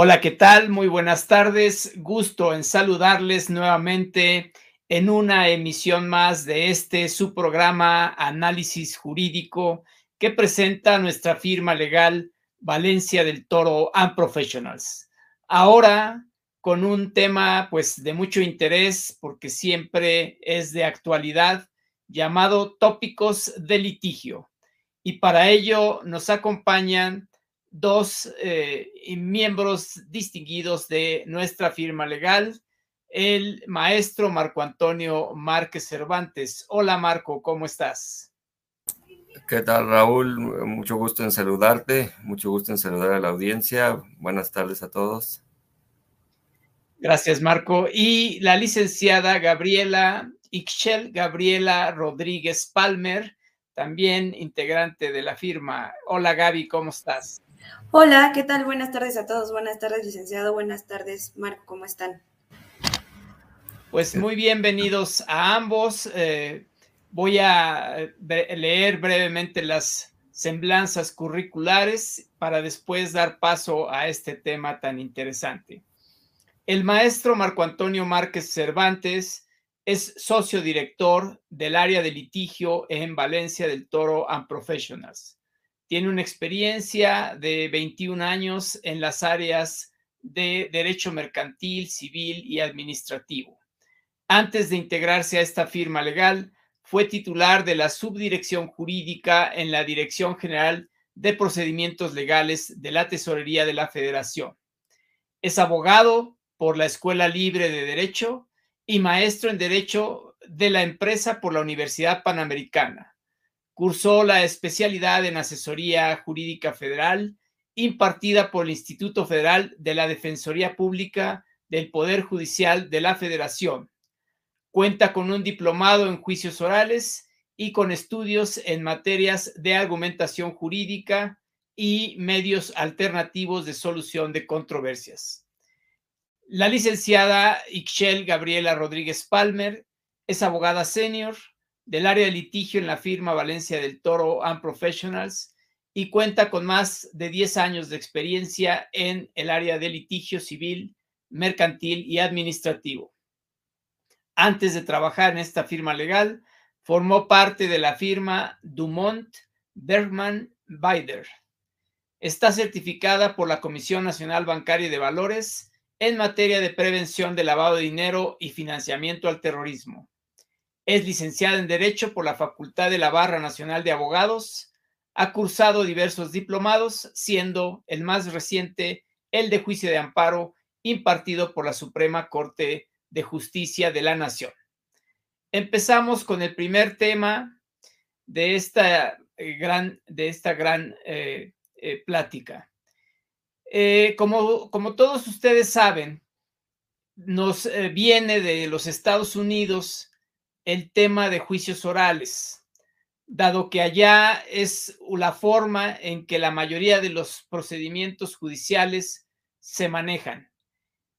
Hola, ¿qué tal? Muy buenas tardes. Gusto en saludarles nuevamente en una emisión más de este su programa Análisis Jurídico que presenta nuestra firma legal Valencia del Toro and Professionals. Ahora con un tema pues de mucho interés porque siempre es de actualidad llamado tópicos de litigio. Y para ello nos acompañan dos eh, miembros distinguidos de nuestra firma legal, el maestro Marco Antonio Márquez Cervantes. Hola Marco, ¿cómo estás? ¿Qué tal Raúl? Mucho gusto en saludarte, mucho gusto en saludar a la audiencia. Buenas tardes a todos. Gracias Marco. Y la licenciada Gabriela Ixchel Gabriela Rodríguez Palmer, también integrante de la firma. Hola Gaby, ¿cómo estás? Hola, ¿qué tal? Buenas tardes a todos. Buenas tardes, licenciado. Buenas tardes, Marco. ¿Cómo están? Pues muy bienvenidos a ambos. Eh, voy a eh, leer brevemente las semblanzas curriculares para después dar paso a este tema tan interesante. El maestro Marco Antonio Márquez Cervantes es socio director del área de litigio en Valencia del Toro and Professionals tiene una experiencia de 21 años en las áreas de derecho mercantil, civil y administrativo. Antes de integrarse a esta firma legal, fue titular de la subdirección jurídica en la Dirección General de Procedimientos Legales de la Tesorería de la Federación. Es abogado por la Escuela Libre de Derecho y maestro en Derecho de la Empresa por la Universidad Panamericana. Cursó la especialidad en asesoría jurídica federal impartida por el Instituto Federal de la Defensoría Pública del Poder Judicial de la Federación. Cuenta con un diplomado en juicios orales y con estudios en materias de argumentación jurídica y medios alternativos de solución de controversias. La licenciada Ixchel Gabriela Rodríguez Palmer es abogada senior, del área de litigio en la firma Valencia del Toro and Professionals y cuenta con más de 10 años de experiencia en el área de litigio civil, mercantil y administrativo. Antes de trabajar en esta firma legal, formó parte de la firma Dumont Bergman Bider. Está certificada por la Comisión Nacional Bancaria de Valores en materia de prevención de lavado de dinero y financiamiento al terrorismo. Es licenciada en Derecho por la Facultad de la Barra Nacional de Abogados. Ha cursado diversos diplomados, siendo el más reciente el de juicio de amparo impartido por la Suprema Corte de Justicia de la Nación. Empezamos con el primer tema de esta eh, gran, de esta gran eh, eh, plática. como, como todos ustedes saben, nos viene de los Estados Unidos el tema de juicios orales, dado que allá es la forma en que la mayoría de los procedimientos judiciales se manejan.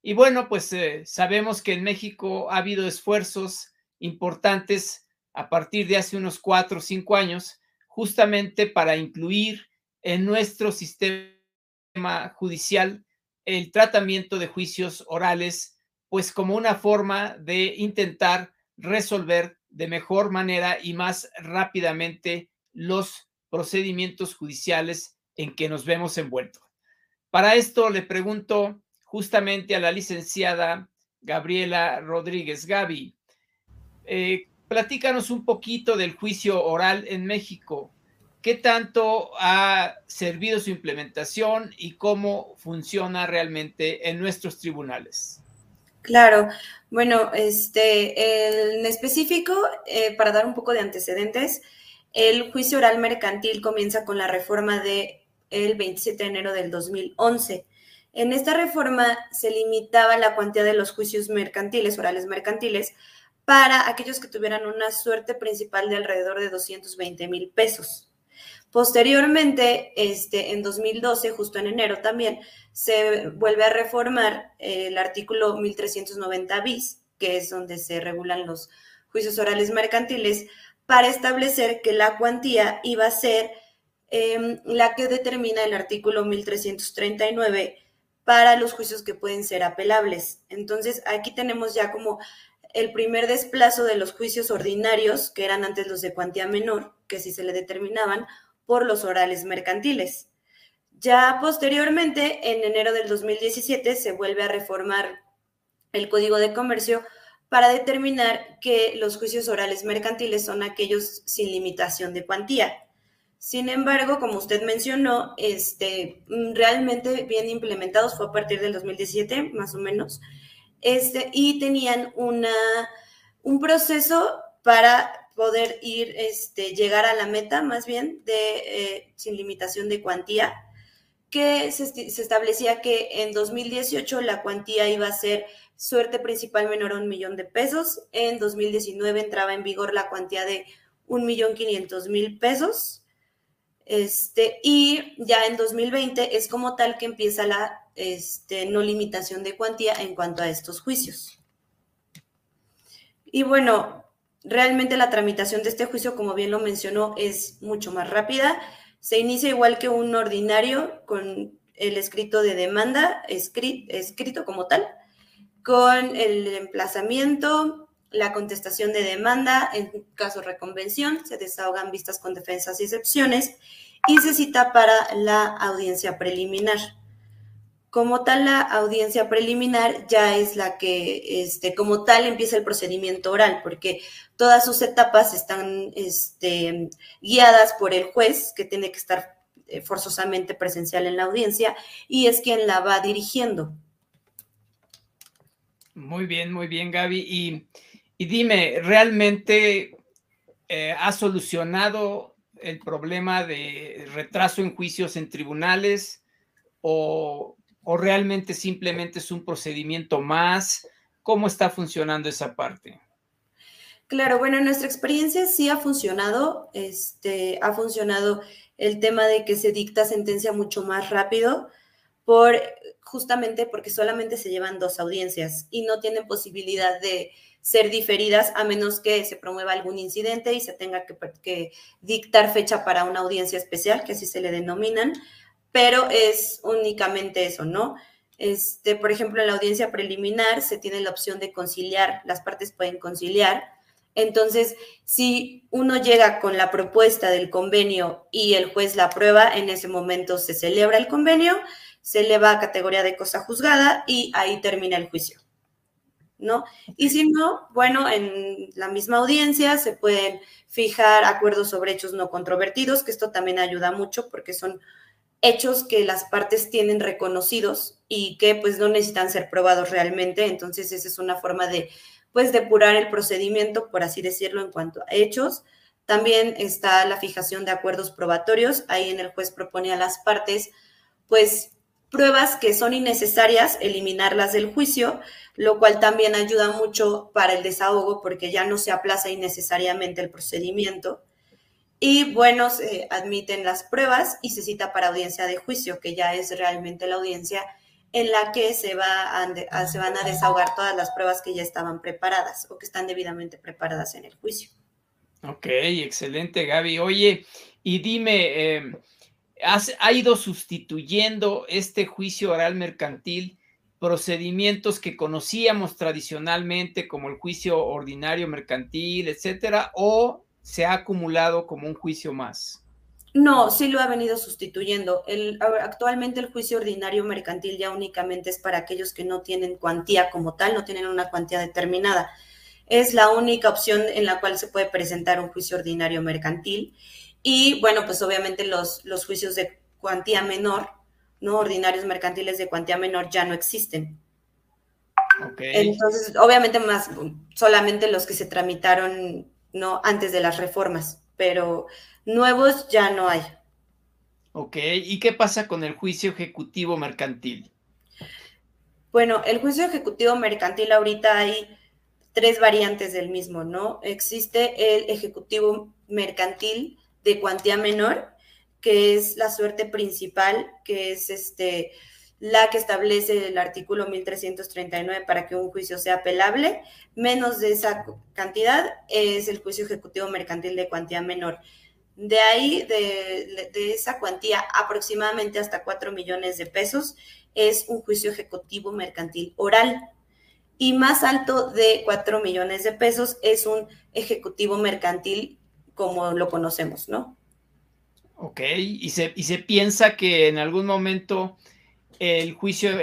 Y bueno, pues eh, sabemos que en México ha habido esfuerzos importantes a partir de hace unos cuatro o cinco años, justamente para incluir en nuestro sistema judicial el tratamiento de juicios orales, pues como una forma de intentar resolver de mejor manera y más rápidamente los procedimientos judiciales en que nos vemos envueltos. Para esto le pregunto justamente a la licenciada Gabriela Rodríguez Gaby, eh, platícanos un poquito del juicio oral en México. ¿Qué tanto ha servido su implementación y cómo funciona realmente en nuestros tribunales? Claro, bueno, este, en específico, eh, para dar un poco de antecedentes, el juicio oral mercantil comienza con la reforma de el 27 de enero del 2011. En esta reforma se limitaba la cuantía de los juicios mercantiles, orales mercantiles, para aquellos que tuvieran una suerte principal de alrededor de 220 mil pesos. Posteriormente, este, en 2012, justo en enero también, se vuelve a reformar el artículo 1390 bis, que es donde se regulan los juicios orales mercantiles, para establecer que la cuantía iba a ser em, la que determina el artículo 1339 para los juicios que pueden ser apelables. Entonces, aquí tenemos ya como el primer desplazo de los juicios ordinarios, que eran antes los de cuantía menor, que sí se le determinaban, por los orales mercantiles. Ya posteriormente, en enero del 2017, se vuelve a reformar el Código de Comercio para determinar que los juicios orales mercantiles son aquellos sin limitación de cuantía. Sin embargo, como usted mencionó, este, realmente bien implementados fue a partir del 2017, más o menos, este, y tenían una, un proceso para poder ir, este, llegar a la meta, más bien, de eh, sin limitación de cuantía, que se, se, establecía que en 2018 la cuantía iba a ser suerte principal menor a un millón de pesos, en 2019 entraba en vigor la cuantía de un millón quinientos mil pesos, este, y ya en 2020 es como tal que empieza la este, no limitación de cuantía en cuanto a estos juicios. Y bueno, realmente la tramitación de este juicio, como bien lo mencionó, es mucho más rápida. Se inicia igual que un ordinario con el escrito de demanda, escrito, como tal, con el emplazamiento, la contestación de demanda, en caso de reconvención, se desahogan vistas con defensas y excepciones y se cita para la audiencia preliminar. Como tal, la audiencia preliminar ya es la que, este, como tal, empieza el procedimiento oral, porque todas sus etapas están este, guiadas por el juez, que tiene que estar eh, forzosamente presencial en la audiencia, y es quien la va dirigiendo. Muy bien, muy bien, Gaby. Y y dime, ¿realmente eh, ha solucionado el problema de retraso en juicios en tribunales o, o realmente simplemente es un procedimiento más? ¿Cómo está funcionando esa parte? Claro, bueno, en nuestra experiencia sí ha funcionado, este, ha funcionado el tema de que se dicta sentencia mucho más rápido, por justamente porque solamente se llevan dos audiencias y no tienen posibilidad de, ser diferidas a menos que se promueva algún incidente y se tenga que, dictar fecha para una audiencia especial, que así se le denominan, pero es únicamente eso, ¿no? Este, por ejemplo, en la audiencia preliminar se tiene la opción de conciliar, las partes pueden conciliar. Entonces, si uno llega con la propuesta del convenio y el juez la aprueba, en ese momento se celebra el convenio, se eleva a categoría de cosa juzgada y ahí termina el juicio. ¿no? Y si no, bueno, en la misma audiencia se pueden fijar acuerdos sobre hechos no controvertidos, que esto también ayuda mucho porque son hechos que las partes tienen reconocidos y que pues no necesitan ser probados realmente, entonces esa es una forma de pues depurar el procedimiento, por así decirlo, en cuanto a hechos. También está la fijación de acuerdos probatorios, ahí en el juez propone a las partes pues pruebas que son innecesarias, eliminarlas del juicio, lo cual también ayuda mucho para el desahogo porque ya no se aplaza innecesariamente el procedimiento. Y bueno, se admiten las pruebas y se cita para audiencia de juicio, que ya es realmente la audiencia en la que se, va a, se van a desahogar todas las pruebas que ya estaban preparadas o que están debidamente preparadas en el juicio. Ok, excelente, Gaby. Oye, y dime, eh, ha ido sustituyendo este juicio oral mercantil procedimientos que conocíamos tradicionalmente como el juicio ordinario mercantil, etcétera, o se ha acumulado como un juicio más? No, sí lo ha venido sustituyendo. El, actualmente el juicio ordinario mercantil ya únicamente es para aquellos que no tienen cuantía como tal, no tienen una cuantía determinada. Es la única opción en la cual se puede presentar un juicio ordinario mercantil y bueno, pues obviamente los, los juicios de cuantía menor, ¿no? Ordinarios mercantiles de cuantía menor ya no existen. Entonces, obviamente más solamente los que se tramitaron no antes de las reformas, pero nuevos ya no hay. Ok, ¿y qué pasa con el juicio ejecutivo mercantil? Bueno, el juicio ejecutivo mercantil ahorita hay tres variantes del mismo, ¿no? Existe el ejecutivo mercantil de cuantía menor, que es la suerte principal, que es este la que establece el artículo 1339 para que un juicio sea apelable, menos de esa cantidad es el juicio ejecutivo mercantil de cuantía menor. De ahí, de, esa cuantía, aproximadamente hasta 4 millones de pesos, es un juicio ejecutivo mercantil oral. Y más alto de 4 millones de pesos es un ejecutivo mercantil como lo conocemos, ¿no? Ok, y se, y se piensa que en algún momento el juicio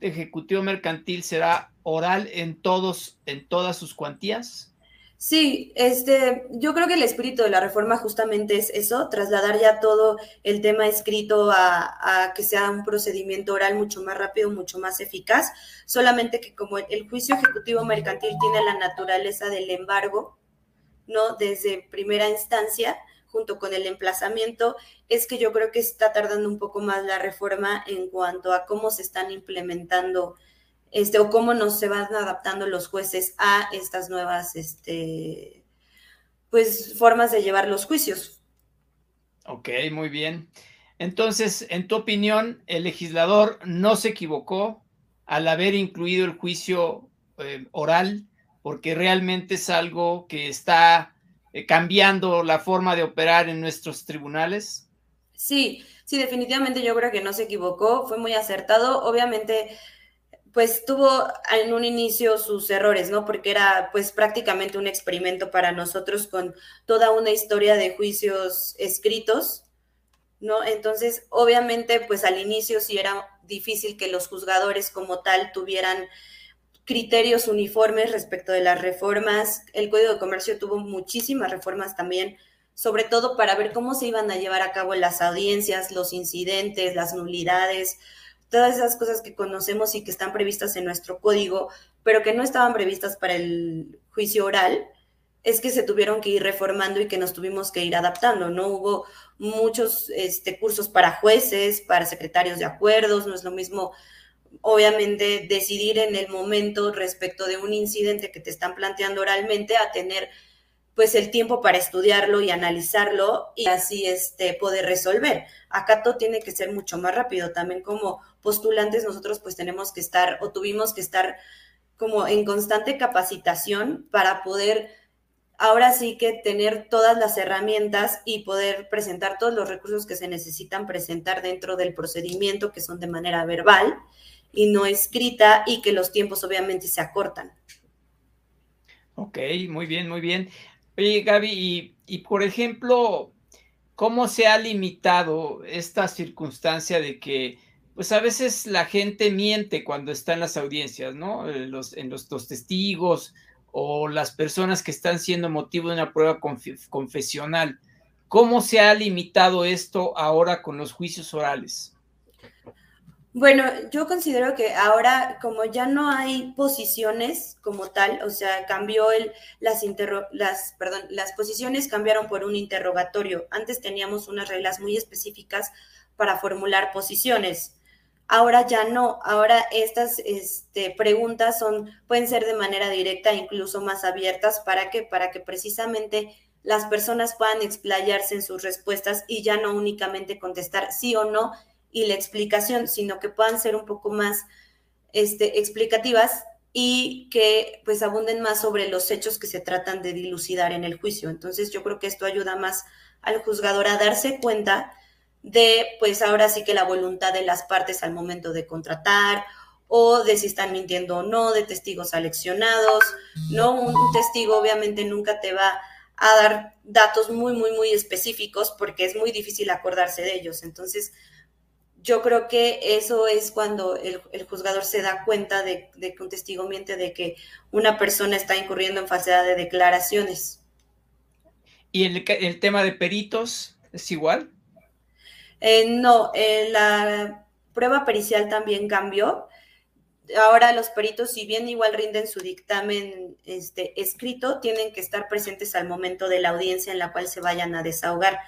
ejecutivo mercantil será oral en todos, en todas sus cuantías. Sí, este, yo creo que el espíritu de la reforma justamente es eso, trasladar ya todo el tema escrito a, a, que sea un procedimiento oral mucho más rápido, mucho más eficaz, solamente que como el juicio ejecutivo mercantil tiene la naturaleza del embargo, ¿no? Desde primera instancia, junto con el emplazamiento, es que yo creo que está tardando un poco más la reforma en cuanto a cómo se están implementando este, o cómo nos se van adaptando los jueces a estas nuevas este, pues, formas de llevar los juicios. Ok, muy bien. Entonces, en tu opinión, el legislador no se equivocó al haber incluido el juicio eh, oral porque realmente es algo que está eh, cambiando la forma de operar en nuestros tribunales? Sí, sí, definitivamente yo creo que no se equivocó, fue muy acertado. Obviamente, pues tuvo en un inicio sus errores, ¿no? Porque era pues prácticamente un experimento para nosotros con toda una historia de juicios escritos, ¿no? Entonces, obviamente, pues al inicio sí era difícil que los juzgadores como tal tuvieran criterios uniformes respecto de las reformas. El Código de Comercio tuvo muchísimas reformas también, sobre todo para ver cómo se iban a llevar a cabo las audiencias, los incidentes, las nulidades, todas esas cosas que conocemos y que están previstas en nuestro código, pero que no estaban previstas para el juicio oral, es que se tuvieron que ir reformando y que nos tuvimos que ir adaptando, ¿no? Hubo muchos este, cursos para jueces, para secretarios de acuerdos, no es lo mismo obviamente decidir en el momento respecto de un incidente que te están planteando oralmente a tener pues el tiempo para estudiarlo y analizarlo y así este poder resolver. Acá todo tiene que ser mucho más rápido. También como postulantes nosotros pues tenemos que estar o tuvimos que estar como en constante capacitación para poder ahora sí que tener todas las herramientas y poder presentar todos los recursos que se necesitan presentar dentro del procedimiento que son de manera verbal y no escrita y que los tiempos obviamente se acortan. Ok, muy bien, muy bien. Oye, Gaby, y, por ejemplo, ¿cómo se ha limitado esta circunstancia de que, pues a veces la gente miente cuando está en las audiencias, ¿no? Eh, los, en los, dos testigos o las personas que están siendo motivo de una prueba confesional. ¿Cómo se ha limitado esto ahora con los juicios orales? Bueno, yo considero que ahora, como ya no hay posiciones como tal, o sea, cambió el, las, las, perdón, las posiciones cambiaron por un interrogatorio. Antes teníamos unas reglas muy específicas para formular posiciones. Ahora ya no, ahora estas este, preguntas son, pueden ser de manera directa, incluso más abiertas, ¿para qué? Para que precisamente las personas puedan explayarse en sus respuestas y ya no únicamente contestar sí o no y la explicación, sino que puedan ser un poco más este, explicativas y que pues abunden más sobre los hechos que se tratan de dilucidar en el juicio. Entonces yo creo que esto ayuda más al juzgador a darse cuenta de pues ahora sí que la voluntad de las partes al momento de contratar o de si están mintiendo o no, de testigos aleccionados, ¿no? Un, un testigo obviamente nunca te va a dar datos muy, muy, muy específicos porque es muy difícil acordarse de ellos. Entonces, yo creo que eso es cuando el, juzgador se da cuenta de, que un testigo miente, de que una persona está incurriendo en falsedad de declaraciones. ¿Y el, el tema de peritos es igual? Eh, no, eh, la prueba pericial también cambió. Ahora los peritos, si bien igual rinden su dictamen este, escrito, tienen que estar presentes al momento de la audiencia en la cual se vayan a desahogar.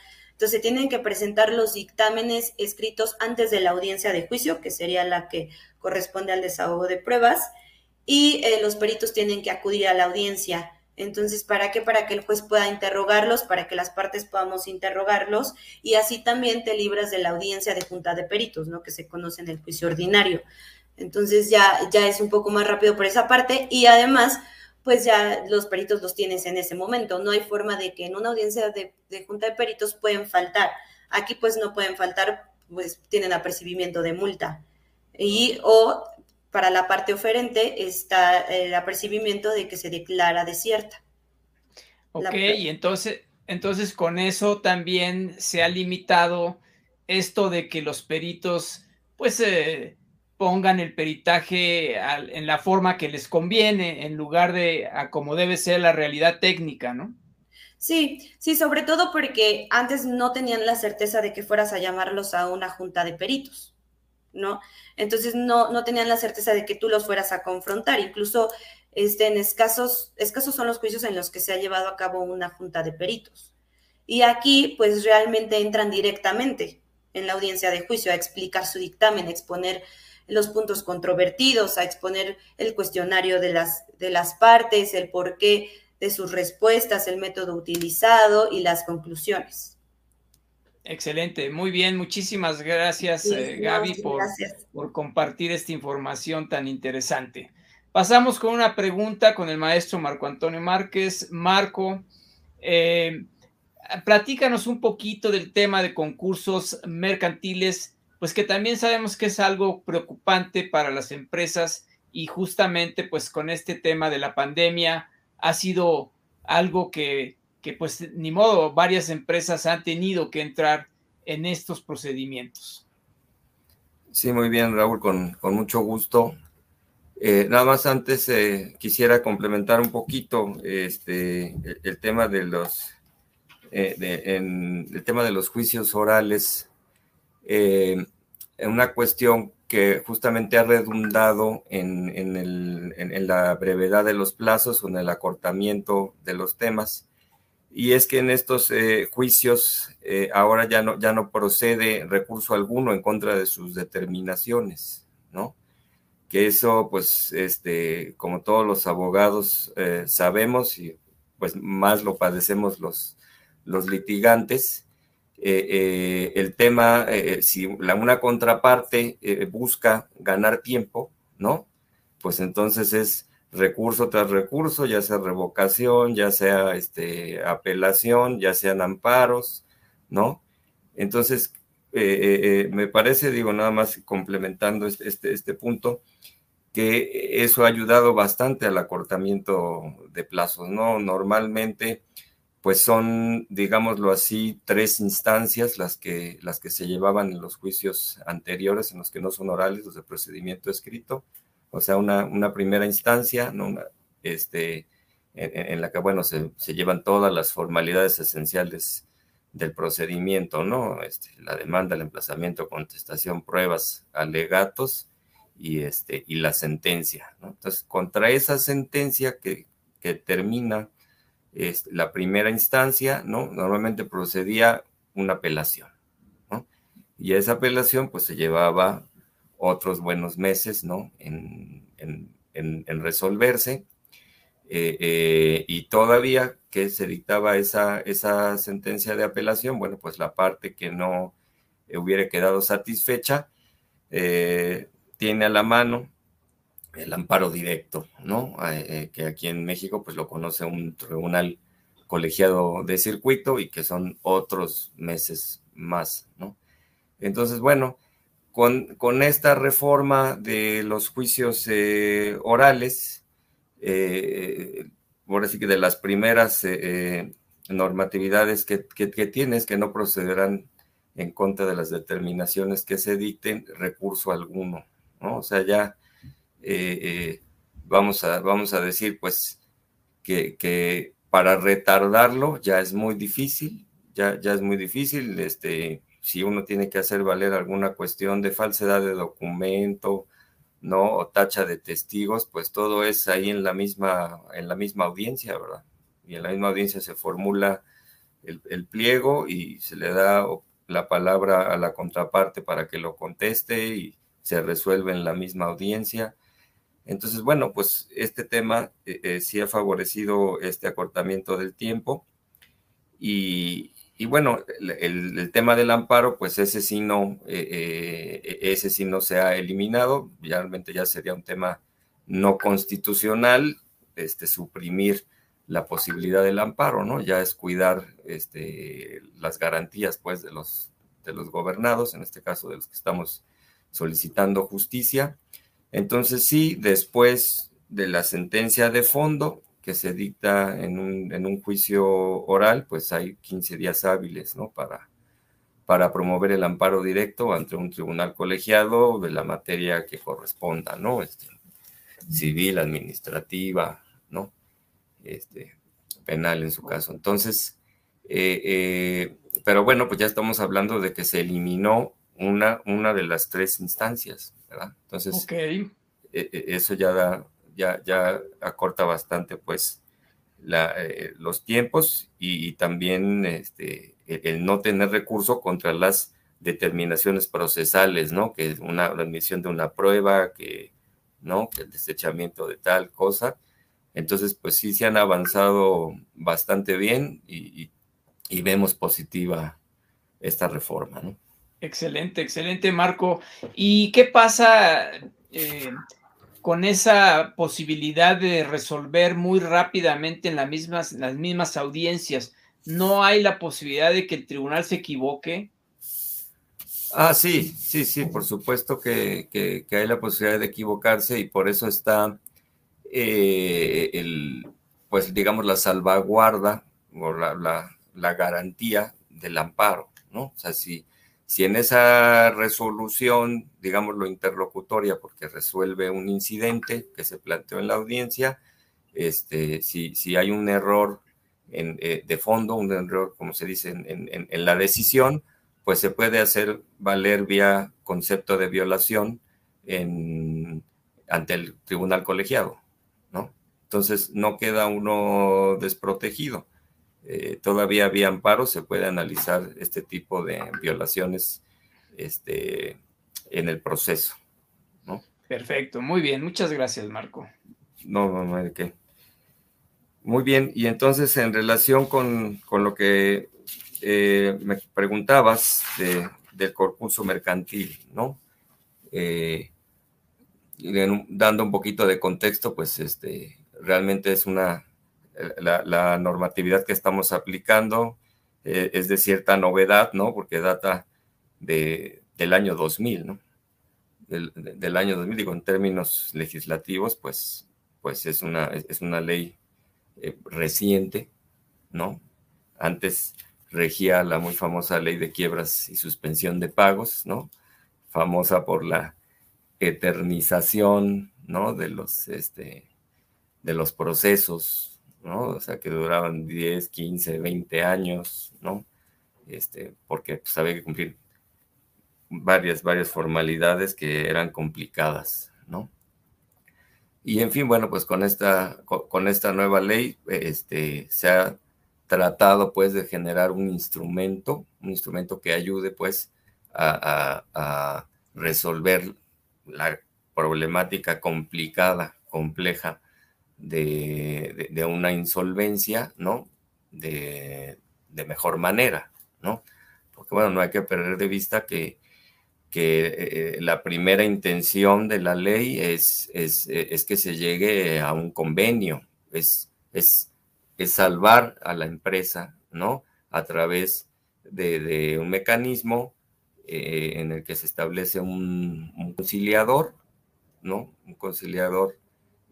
Entonces, tienen que presentar los dictámenes escritos antes de la audiencia de juicio, que sería la que corresponde al desahogo de pruebas, y eh, los peritos tienen que acudir a la audiencia. Entonces, ¿para qué? Para que el juez pueda interrogarlos, para que las partes podamos interrogarlos y así también te libras de la audiencia de junta de peritos, ¿no? Que se conoce en el juicio ordinario. Entonces ya, ya es un poco más rápido por esa parte y además pues ya los peritos los tienes en ese momento. No hay forma de que en una audiencia de, junta de peritos pueden faltar. Aquí pues no pueden faltar, pues tienen apercibimiento de multa. Y o para la parte oferente está el apercibimiento de que se declara desierta. Ok, y entonces, entonces con eso también se ha limitado esto de que los peritos pues eh, pongan el peritaje en la forma que les conviene en lugar de a como debe ser la realidad técnica, ¿no? Sí, sí, sobre todo porque antes no tenían la certeza de que fueras a llamarlos a una junta de peritos, ¿no? Entonces no, no tenían la certeza de que tú los fueras a confrontar. Incluso este, en escasos, escasos son los juicios en los que se ha llevado a cabo una junta de peritos. Y aquí, pues realmente entran directamente en la audiencia de juicio a explicar su dictamen, a exponer los puntos controvertidos, a exponer el cuestionario de las, de las partes, el porqué de sus respuestas, el método utilizado y las conclusiones. Excelente, muy bien, muchísimas gracias eh, Gaby por, por compartir esta información tan interesante. Pasamos con una pregunta con el maestro Marco Antonio Márquez. Marco, eh, platícanos un poquito del tema de concursos mercantiles, pues que también sabemos que es algo preocupante para las empresas y justamente pues con este tema de la pandemia ha sido algo que, que pues ni modo, varias empresas han tenido que entrar en estos procedimientos. Sí, muy bien, Raúl, con, con mucho gusto. Eh, nada más antes eh, quisiera complementar un poquito este, el, tema de los eh, el tema de los juicios orales, una cuestión que justamente ha redundado en, en, la brevedad de los plazos o en el acortamiento de los temas. Y es que en estos juicios ahora ya no, ya no procede recurso alguno en contra de sus determinaciones, ¿no? que eso, pues, este, como todos los abogados eh, sabemos y pues más lo padecemos los, los litigantes, eh, eh, el tema, si la, una contraparte busca ganar tiempo, ¿no? Pues entonces es recurso tras recurso, ya sea revocación, ya sea este, apelación, ya sean amparos, ¿no? Entonces, me parece, digo, nada más complementando este, este, este punto, que eso ha ayudado bastante al acortamiento de plazos, ¿no? Normalmente, pues son, digámoslo así, tres instancias las que, las que se llevaban en los juicios anteriores, en los que no son orales, los de procedimiento escrito, o sea, una, una primera instancia, ¿no? este, en, la que, bueno, se, llevan todas las formalidades esenciales del procedimiento, ¿no? Este, la demanda, el emplazamiento, contestación, pruebas, alegatos, y, este, y la sentencia. Entonces, contra esa sentencia que, termina este, la primera instancia, ¿no? normalmente procedía una apelación. Y esa apelación pues se llevaba otros buenos meses ¿no? en, resolverse. Eh, eh, y todavía que se dictaba esa, esa sentencia de apelación, bueno, pues la parte que no hubiera quedado satisfecha, eh, tiene a la mano el amparo directo, ¿no? Eh, eh, que aquí en México pues lo conoce un tribunal colegiado de circuito y que son otros meses más, ¿no? Entonces, bueno, con, con esta reforma de los juicios eh, orales, por así que de las primeras normatividades que, que, que tienes que no procederán en contra de las determinaciones que se dicten recurso alguno, o sea, ya eh, eh, vamos, a, vamos a decir, pues, que, para retardarlo ya es muy difícil, ya, ya es muy difícil, este, si uno tiene que hacer valer alguna cuestión de falsedad de documento, ¿no? O tacha de testigos, pues todo es ahí en la misma, en la misma audiencia, ¿verdad? Y en la misma audiencia se formula el, el pliego y se le da la palabra a la contraparte para que lo conteste y se resuelve en la misma audiencia. Entonces, bueno, pues este tema eh, eh, sí ha favorecido este acortamiento del tiempo. Y, bueno, el, tema del amparo, pues ese sí no, eh, ese sí no se ha eliminado. Realmente ya sería un tema no constitucional, este, suprimir la posibilidad del amparo, ¿no? Ya es cuidar este, las garantías, pues, de los, de los gobernados, en este caso de los que estamos solicitando justicia. Entonces, sí, después de la sentencia de fondo que se dicta en un, en un juicio oral, pues hay 15 días hábiles, ¿no? Para, para promover el amparo directo ante un tribunal colegiado de la materia que corresponda, ¿no? Este, civil, administrativa, ¿no? Este, penal en su caso. Entonces, eh, eh, pero bueno, pues ya estamos hablando de que se eliminó una, una de las tres instancias, ¿verdad? Entonces, e, e, eso ya da, ya, ya acorta bastante, pues, la, eh, los tiempos y, también este, el, no tener recurso contra las determinaciones procesales, ¿no? Que una la admisión de una prueba, que, ¿no? Que el desechamiento de tal cosa. Entonces, pues sí se han avanzado bastante bien y, vemos positiva esta reforma, ¿no? Excelente, excelente, Marco. ¿Y qué pasa eh, con esa posibilidad de resolver muy rápidamente en las mismas, las mismas audiencias? ¿No hay la posibilidad de que el tribunal se equivoque? Ah, sí, sí, sí, por supuesto que hay la posibilidad de equivocarse y por eso está eh, el, pues digamos, la salvaguarda o la, la, garantía del amparo, ¿no? O sea, si, si en esa resolución, digamos, lo interlocutoria, porque resuelve un incidente que se planteó en la audiencia, este, si, si hay un error en, eh, de fondo, un error, como se dice, en, en, la decisión, pues se puede hacer valer vía concepto de violación ante el tribunal colegiado. Entonces no queda uno desprotegido. Eh, todavía había amparo, se puede analizar este tipo de violaciones este, en el proceso. ¿no? Perfecto, muy bien, muchas gracias, Marco. No, no, no hay de qué. Muy bien, y entonces en relación con, lo que eh, me preguntabas del concurso mercantil, ¿no? Eh, dando un poquito de contexto, pues este, realmente es una, la, normatividad que estamos aplicando eh, es de cierta novedad, ¿no? Porque data de, del año 2000, ¿no? Del, año 2000, digo, en términos legislativos, pues, pues es, una, es una ley eh, reciente, ¿no? Antes regía la muy famosa ley de quiebras y suspensión de pagos, ¿no? Famosa por la eternización, ¿no? De los, este, de los procesos, ¿no? O sea, que duraban 10, 15, 20 años, ¿no? Este, porque pues, había que cumplir varias, varias formalidades que eran complicadas, ¿no? Y en fin, bueno, pues con esta, con, esta nueva ley, este, se ha tratado pues de generar un instrumento, un instrumento que ayude pues a, a resolver la problemática complicada, compleja de, una insolvencia, ¿no? De, mejor manera, ¿no? Porque bueno, no hay que perder de vista que, que eh, la primera intención de la ley es, es, que se llegue a un convenio, es, es, salvar a la empresa, ¿no? A través de, un mecanismo eh, en el que se establece un, conciliador, ¿no? Un conciliador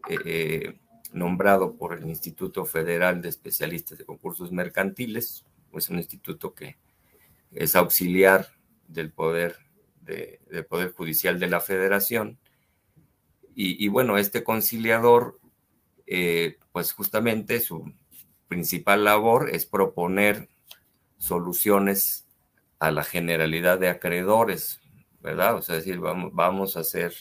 eh, nombrado por el Instituto Federal de Especialistas de Concursos Mercantiles, es un instituto que es auxiliar del poder, del poder judicial de la federación. Y, bueno, este conciliador, eh, pues justamente su principal labor es proponer soluciones a la generalidad de acreedores, ¿verdad? O sea, decir, vamos, vamos a hacer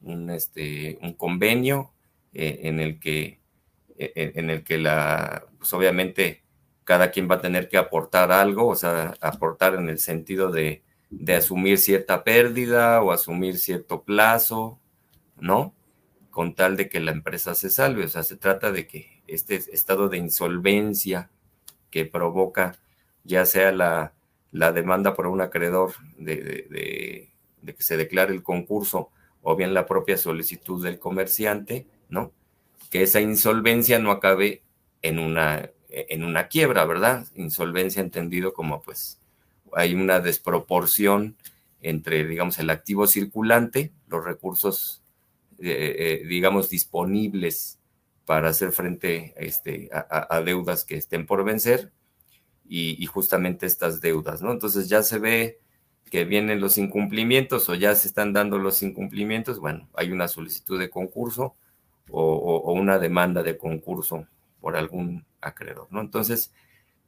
un, este, un convenio eh, en el que, e, e, en el que la, pues obviamente cada quien va a tener que aportar algo, o sea, aportar en el sentido de, de asumir cierta pérdida o asumir cierto plazo, ¿no? Con tal de que la empresa se salve. O sea, se trata de que este estado de insolvencia que provoca ya sea la, la demanda por un acreedor de, de, que se declare el concurso o bien la propia solicitud del comerciante, ¿no? que esa insolvencia no acabe en una, en una quiebra, ¿verdad? Insolvencia entendido como pues hay una desproporción entre, digamos, el activo circulante, los recursos, eh, eh, digamos, disponibles para hacer frente este, a, deudas que estén por vencer y, justamente estas deudas, ¿no? Entonces ya se ve que vienen los incumplimientos o ya se están dando los incumplimientos, bueno, hay una solicitud de concurso o, una demanda de concurso por algún acreedor, ¿no? Entonces,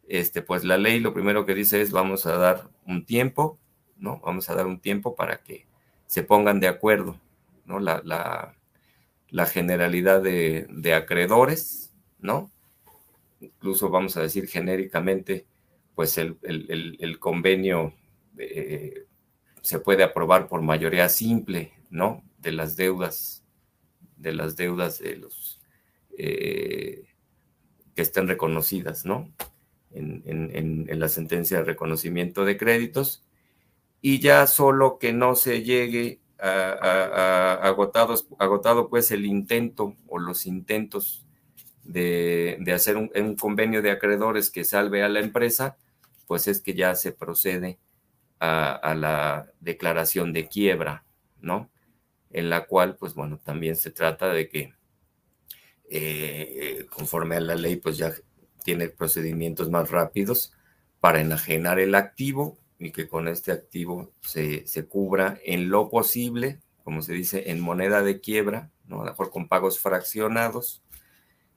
este, pues la ley lo primero que dice es vamos a dar un tiempo, ¿no? Vamos a dar un tiempo para que se pongan de acuerdo, ¿no? La, la, generalidad de, acreedores, ¿no? Incluso vamos a decir genéricamente, pues el, convenio eh, se puede aprobar por mayoría simple, ¿no? De las deudas, de las deudas de los eh, que estén reconocidas, ¿no? en, la sentencia de reconocimiento de créditos y ya solo que no se llegue a, agotados, agotado pues el intento o los intentos de, hacer un, convenio de acreedores que salve a la empresa, pues es que ya se procede a, la declaración de quiebra, ¿no? En la cual, pues bueno, también se trata de que eh, conforme a la ley, pues ya tiene procedimientos más rápidos para enajenar el activo y que con este activo se, cubra en lo posible, como se dice, en moneda de quiebra, ¿no? mejor con pagos fraccionados,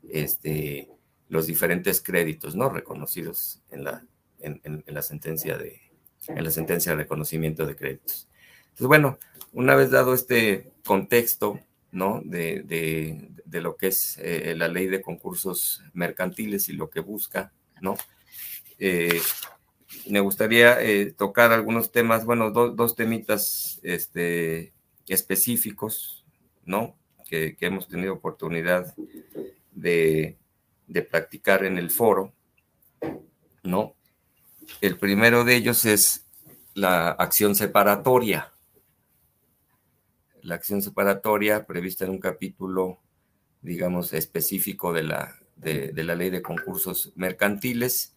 este, los diferentes créditos no reconocidos en la, en, la sentencia de en la sentencia de reconocimiento de créditos. Entonces, bueno, una vez dado este contexto, ¿no? De, de, lo que es eh, la ley de concursos mercantiles y lo que busca, ¿no? Eh, me gustaría eh, tocar algunos temas, bueno, dos temitas este, específicos, ¿no? Que, que, hemos tenido oportunidad de, de practicar en el foro, ¿no? El primero de ellos es la acción separatoria, la acción separatoria prevista en un capítulo, digamos, específico de la, de, la ley de concursos mercantiles.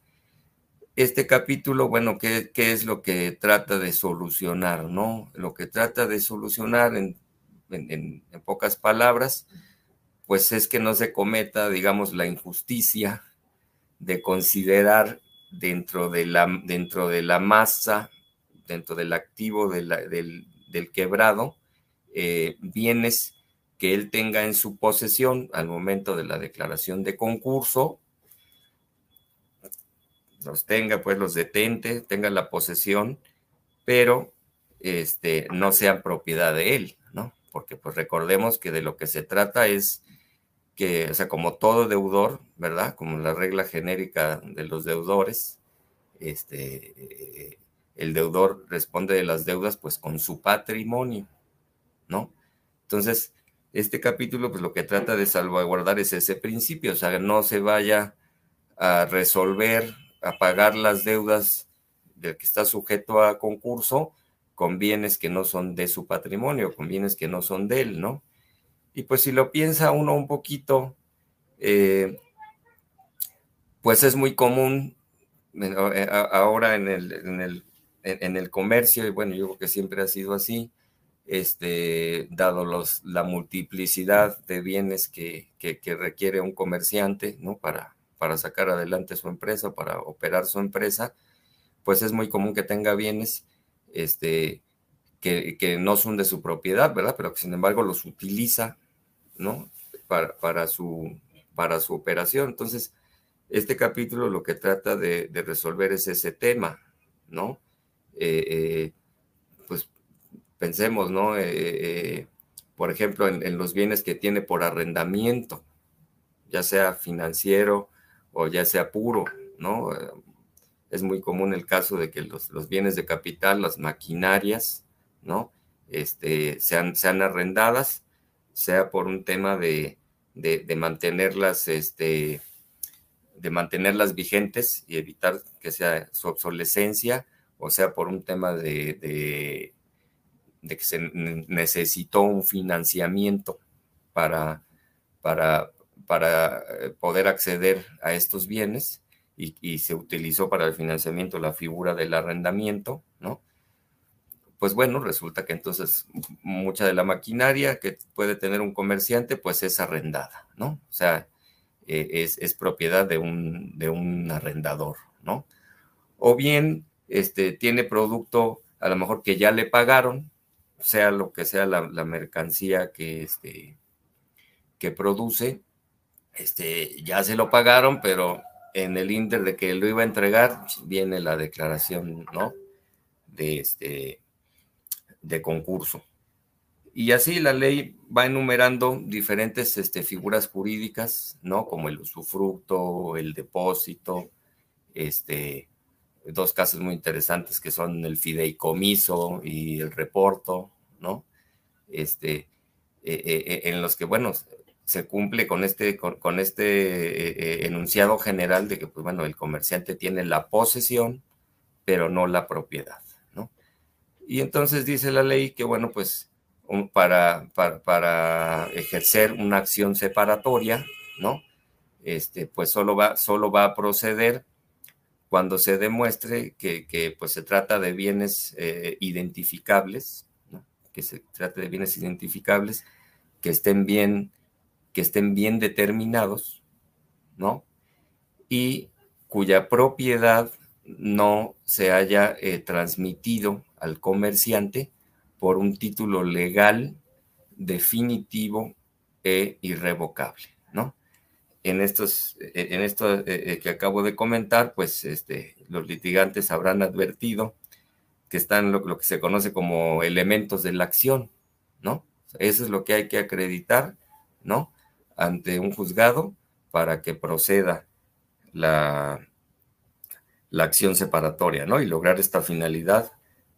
Este capítulo, bueno, ¿qué, ¿qué, es lo que trata de solucionar? ¿no? Lo que trata de solucionar, en, en, pocas palabras, pues es que no se cometa, digamos, la injusticia de considerar dentro de la, dentro de la masa, dentro del activo del, del quebrado, eh, bienes que él tenga en su posesión al momento de la declaración de concurso, los tenga, pues los detente, tenga la posesión, pero este, no sean propiedad de él, ¿no? Porque pues recordemos que de lo que se trata es que, o sea, como todo deudor, ¿verdad? Como la regla genérica de los deudores, este, eh, el deudor responde de las deudas pues con su patrimonio. ¿No? Entonces, este capítulo, pues lo que trata de salvaguardar es ese principio, o sea, no se vaya a resolver, a pagar las deudas del que está sujeto a concurso con bienes que no son de su patrimonio, con bienes que no son de él, ¿no? Y pues si lo piensa uno un poquito, eh, pues es muy común eh, ahora en el, en el, en el comercio, y bueno, yo creo que siempre ha sido así, este, dado la multiplicidad de bienes que, requiere un comerciante ¿no? para, sacar adelante su empresa, para operar su empresa, pues es muy común que tenga bienes este, que, no son de su propiedad, ¿verdad? Pero que sin embargo los utiliza ¿no? para, para, su, para su operación. Entonces, este capítulo lo que trata de, resolver es ese tema, ¿no? Eh, eh, pensemos, ¿no? Eh, eh, por ejemplo, en, los bienes que tiene por arrendamiento, ya sea financiero o ya sea puro, ¿no? Eh, es muy común el caso de que los, bienes de capital, las maquinarias, ¿no? Este, sean, sean arrendadas, sea por un tema de, mantenerlas, este, de mantenerlas vigentes y evitar que sea su obsolescencia, o sea por un tema de de que se necesitó un financiamiento para, para, para eh, poder acceder a estos bienes y, se utilizó para el financiamiento la figura del arrendamiento, ¿no? Pues bueno, resulta que entonces mucha de la maquinaria que puede tener un comerciante, pues es arrendada, ¿no? O sea, eh, es, es, propiedad de un, de un arrendador, ¿no? O bien este, tiene producto a lo mejor que ya le pagaron, sea lo que sea la, mercancía que, este, que produce, este, ya se lo pagaron, pero en el inter de que lo iba a entregar, viene la declaración, ¿no? De este, de concurso. Y así la ley va enumerando diferentes este, figuras jurídicas, ¿no? Como el usufructo, el depósito, este, dos casos muy interesantes que son el fideicomiso y el reporto, ¿no? Este, eh, eh, eh, en los que, bueno, se cumple con este, con, este enunciado general de que, pues bueno, el comerciante tiene la posesión, pero no la propiedad, ¿no? Y entonces dice la ley que, bueno, pues para, para, para ejercer una acción separatoria, ¿no? Este, pues solo va, solo va a proceder cuando se demuestre que, pues se trata de bienes eh, identificables, que se trate de bienes identificables, que estén bien, que estén bien determinados, ¿no? Y cuya propiedad no se haya eh, transmitido al comerciante por un título legal, definitivo e irrevocable en estos, e, en esto eh, eh, que acabo de comentar, pues este, los litigantes habrán advertido que están lo, que se conoce como elementos de la acción, ¿no? Eso es lo que hay que acreditar, ¿no? Ante un juzgado para que proceda la, la acción separatoria, ¿no? Y lograr esta finalidad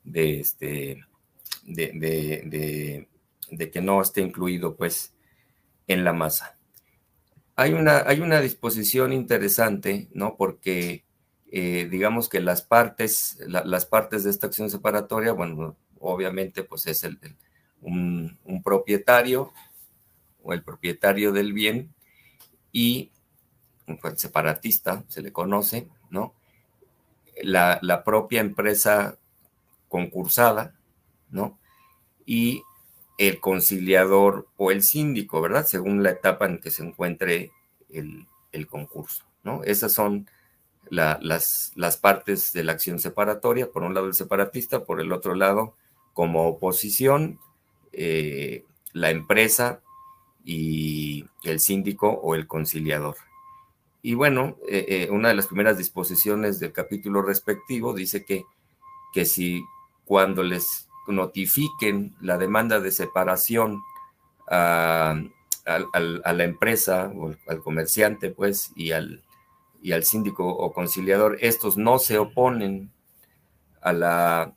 de, este, de, de que no esté incluido, pues, en la masa. Hay una, hay una disposición interesante, ¿no? Porque eh, digamos que las partes, las partes de esta acción separatoria, bueno, obviamente pues es el, un, propietario o el propietario del bien y un separatista, se le conoce, ¿no? La, la propia empresa concursada, ¿no? Y el conciliador o el síndico, ¿verdad? Según la etapa en que se encuentre el, concurso, ¿no? Esas son las, partes de la acción separatoria, por un lado el separatista, por el otro lado, como oposición, eh, la empresa y el síndico o el conciliador. Y bueno, eh, eh, una de las primeras disposiciones del capítulo respectivo dice que, que si cuando les notifiquen la demanda de separación a, la empresa o al comerciante, pues, y al, y al síndico o conciliador, estos no se oponen a la,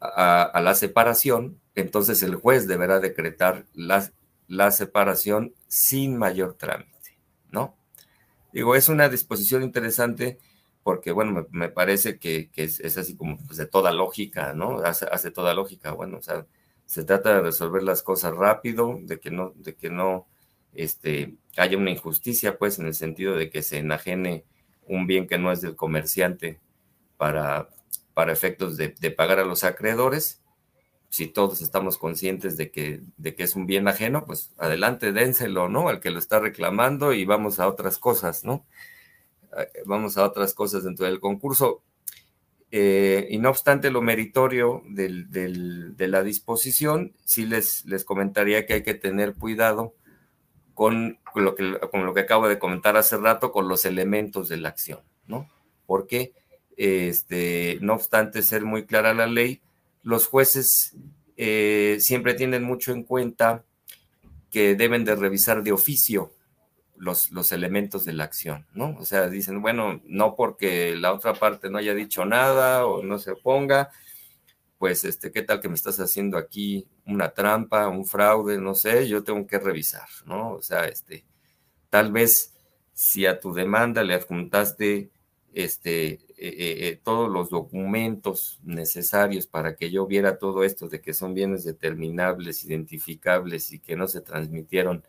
a, la separación, entonces el juez deberá decretar la, la separación sin mayor trámite, ¿no? Digo, es una disposición interesante porque bueno, me, parece que, es, así como pues, de toda lógica, ¿no? Hace, toda lógica, bueno, o sea, se trata de resolver las cosas rápido, de que no, de que no este, haya una injusticia, pues, en el sentido de que se enajene un bien que no es del comerciante para, para efectos de, pagar a los acreedores. Si todos estamos conscientes de que, de que es un bien ajeno, pues adelante, dénselo, ¿no? Al que lo está reclamando y vamos a otras cosas, ¿no? Eh, vamos a otras cosas dentro del concurso. Eh, y no obstante lo meritorio de la disposición, sí les, les comentaría que hay que tener cuidado con lo, que, con lo que acabo de comentar hace rato, con los elementos de la acción, ¿no? Porque, este, no obstante ser muy clara la ley, los jueces eh, siempre tienen mucho en cuenta que deben de revisar de oficio los, los elementos de la acción, ¿no? O sea, dicen, bueno, no porque la otra parte no haya dicho nada o no se oponga, pues, este, ¿qué tal que me estás haciendo aquí una trampa, un fraude, no sé, yo tengo que revisar, ¿no? O sea, este, tal vez si a tu demanda le adjuntaste este, eh, eh, eh, todos los documentos necesarios para que yo viera todo esto de que son bienes determinables, identificables y que no se transmitieron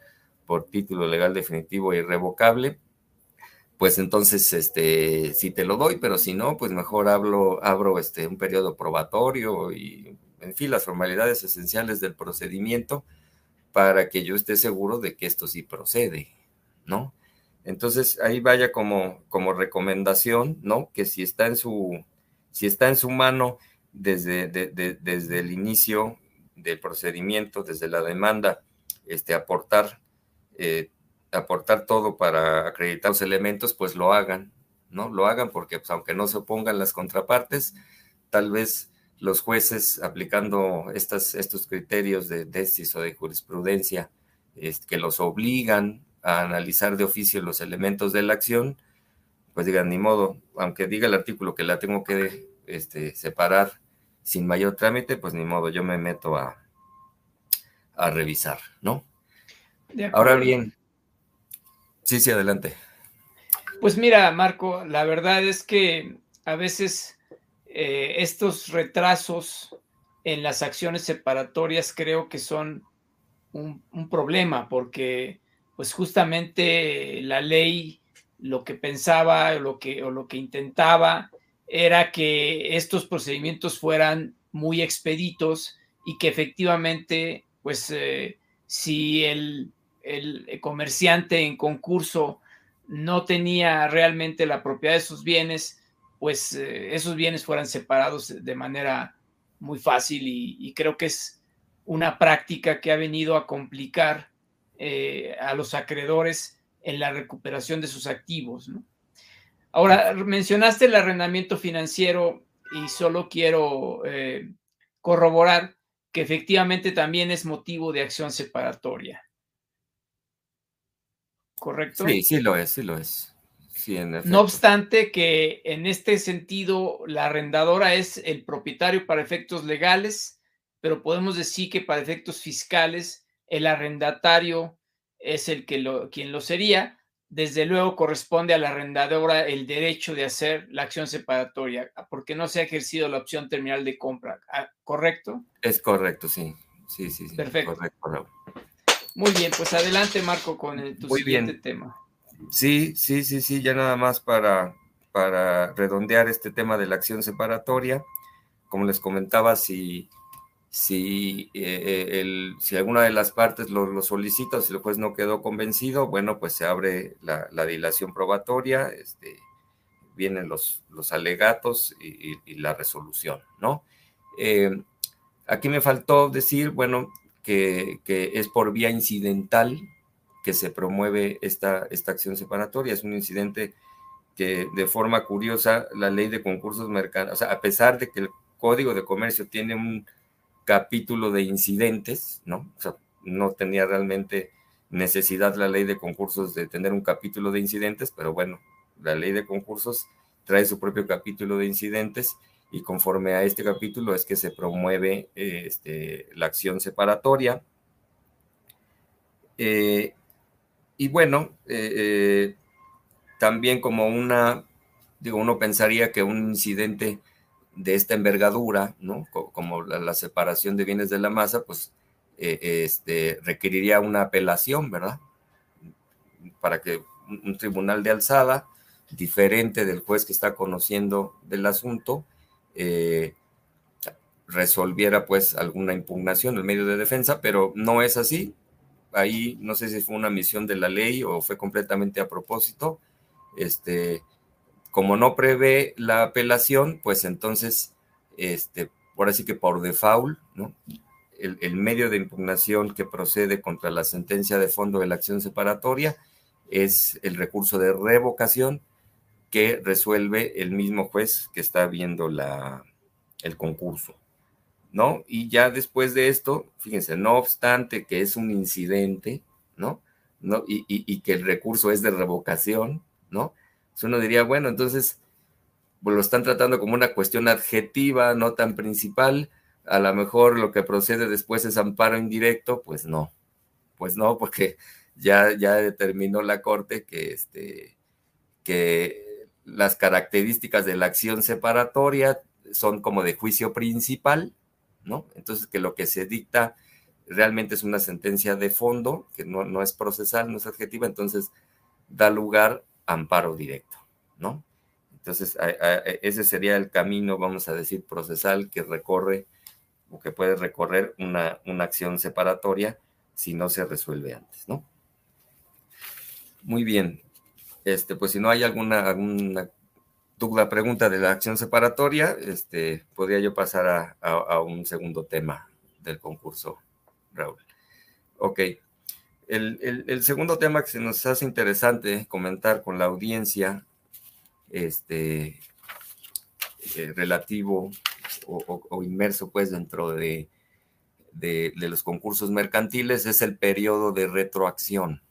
por título legal definitivo e irrevocable, pues entonces, este, si te lo doy, pero si no, pues mejor hablo, abro este, un periodo probatorio y, en fin, las formalidades esenciales del procedimiento para que yo esté seguro de que esto sí procede, ¿no? Entonces, ahí vaya como, como recomendación, ¿no? Que si está en su, si está en su mano desde, desde el inicio del procedimiento, desde la demanda, este, aportar eh, aportar todo para acreditar los elementos, pues lo hagan, ¿no? Lo hagan porque pues, aunque no se opongan las contrapartes, tal vez los jueces aplicando estos criterios de tesis o de jurisprudencia que los obligan a analizar de oficio los elementos de la acción, pues digan, ni modo, aunque diga el artículo que la tengo que este, separar sin mayor trámite, pues ni modo, yo me meto a revisar, ¿no? Ahora bien, Sí, sí, adelante. Pues mira, Marco, la verdad es que a veces eh, estos retrasos en las acciones separatorias creo que son un, problema porque pues justamente la ley lo que pensaba lo que, o lo que intentaba era que estos procedimientos fueran muy expeditos y que efectivamente pues eh, si el el comerciante en concurso no tenía realmente la propiedad de sus bienes, pues eh, esos bienes fueran separados de manera muy fácil y, creo que es una práctica que ha venido a complicar eh, a los acreedores en la recuperación de sus activos. Ahora, mencionaste el arrendamiento financiero y solo quiero eh, corroborar que efectivamente también es motivo de acción separatoria. ¿Correcto? Sí, sí lo es, sí lo es. no obstante que en este sentido la arrendadora es el propietario para efectos legales, pero podemos decir que para efectos fiscales el arrendatario es el que lo, quien lo sería. Desde luego corresponde a la arrendadora el derecho de hacer la acción separatoria, porque no se ha ejercido la opción terminal de compra, ah, ¿correcto? Es correcto, sí. Sí, sí, sí. Perfecto. Correcto. Muy bien, pues adelante Marco con el, tu siguiente tema. Sí, sí, sí, sí, ya nada más para, para redondear este tema de la acción separatoria. Como les comentaba, si, si, eh, el, si alguna de las partes lo, solicita, si el juez no quedó convencido, bueno, pues se abre la, dilación probatoria, este, vienen los, los alegatos y, la resolución, ¿no? Eh, aquí me faltó decir, bueno, que, es por vía incidental que se promueve esta, esta acción separatoria. Es un incidente que de forma curiosa la ley de concursos mercantiles, o sea, a pesar de que el Código de Comercio tiene un capítulo de incidentes, ¿no? O sea, no tenía realmente necesidad la ley de concursos de tener un capítulo de incidentes, pero bueno, la ley de concursos trae su propio capítulo de incidentes y conforme a este capítulo es que se promueve este, la acción separatoria. Eh, y bueno, eh, eh, también como una, digo, uno pensaría que un incidente de esta envergadura, ¿no? Como la, separación de bienes de la masa, pues este, requeriría una apelación, ¿verdad? Para que un tribunal de alzada, diferente del juez que está conociendo del asunto, eh, resolviera pues alguna impugnación en medio de defensa, pero no es así. Ahí no sé si fue una misión de la ley o fue completamente a propósito. Este, como no prevé la apelación, pues entonces, este, por así que por default. El, el, medio de impugnación que procede contra la sentencia de fondo de la acción separatoria es el recurso de revocación que resuelve el mismo juez que está viendo la, el concurso, ¿no? Y ya después de esto, fíjense, no obstante que es un incidente, ¿no? ¿No? Y, que el recurso es de revocación, ¿no? Uno diría, bueno, entonces pues lo están tratando como una cuestión adjetiva, no tan principal, a lo mejor lo que procede después es amparo indirecto, pues no, pues no, porque ya, ya determinó la corte que, este, que las características de la acción separatoria son como de juicio principal, ¿no? Entonces que lo que se dicta realmente es una sentencia de fondo, que no, no es procesal, no es adjetiva, entonces da lugar a amparo directo, ¿no? Entonces, ese sería el camino, vamos a decir, procesal que recorre o que puede recorrer una, una acción separatoria si no se resuelve antes, ¿no? Muy bien. Este, pues si no hay alguna, alguna duda, pregunta de la acción separatoria, este, podría yo pasar a, un segundo tema del concurso, Raúl. Ok. El, segundo tema que se nos hace interesante comentar con la audiencia, este, eh, relativo o, inmerso pues dentro de, de, los concursos mercantiles es el periodo de retroacción.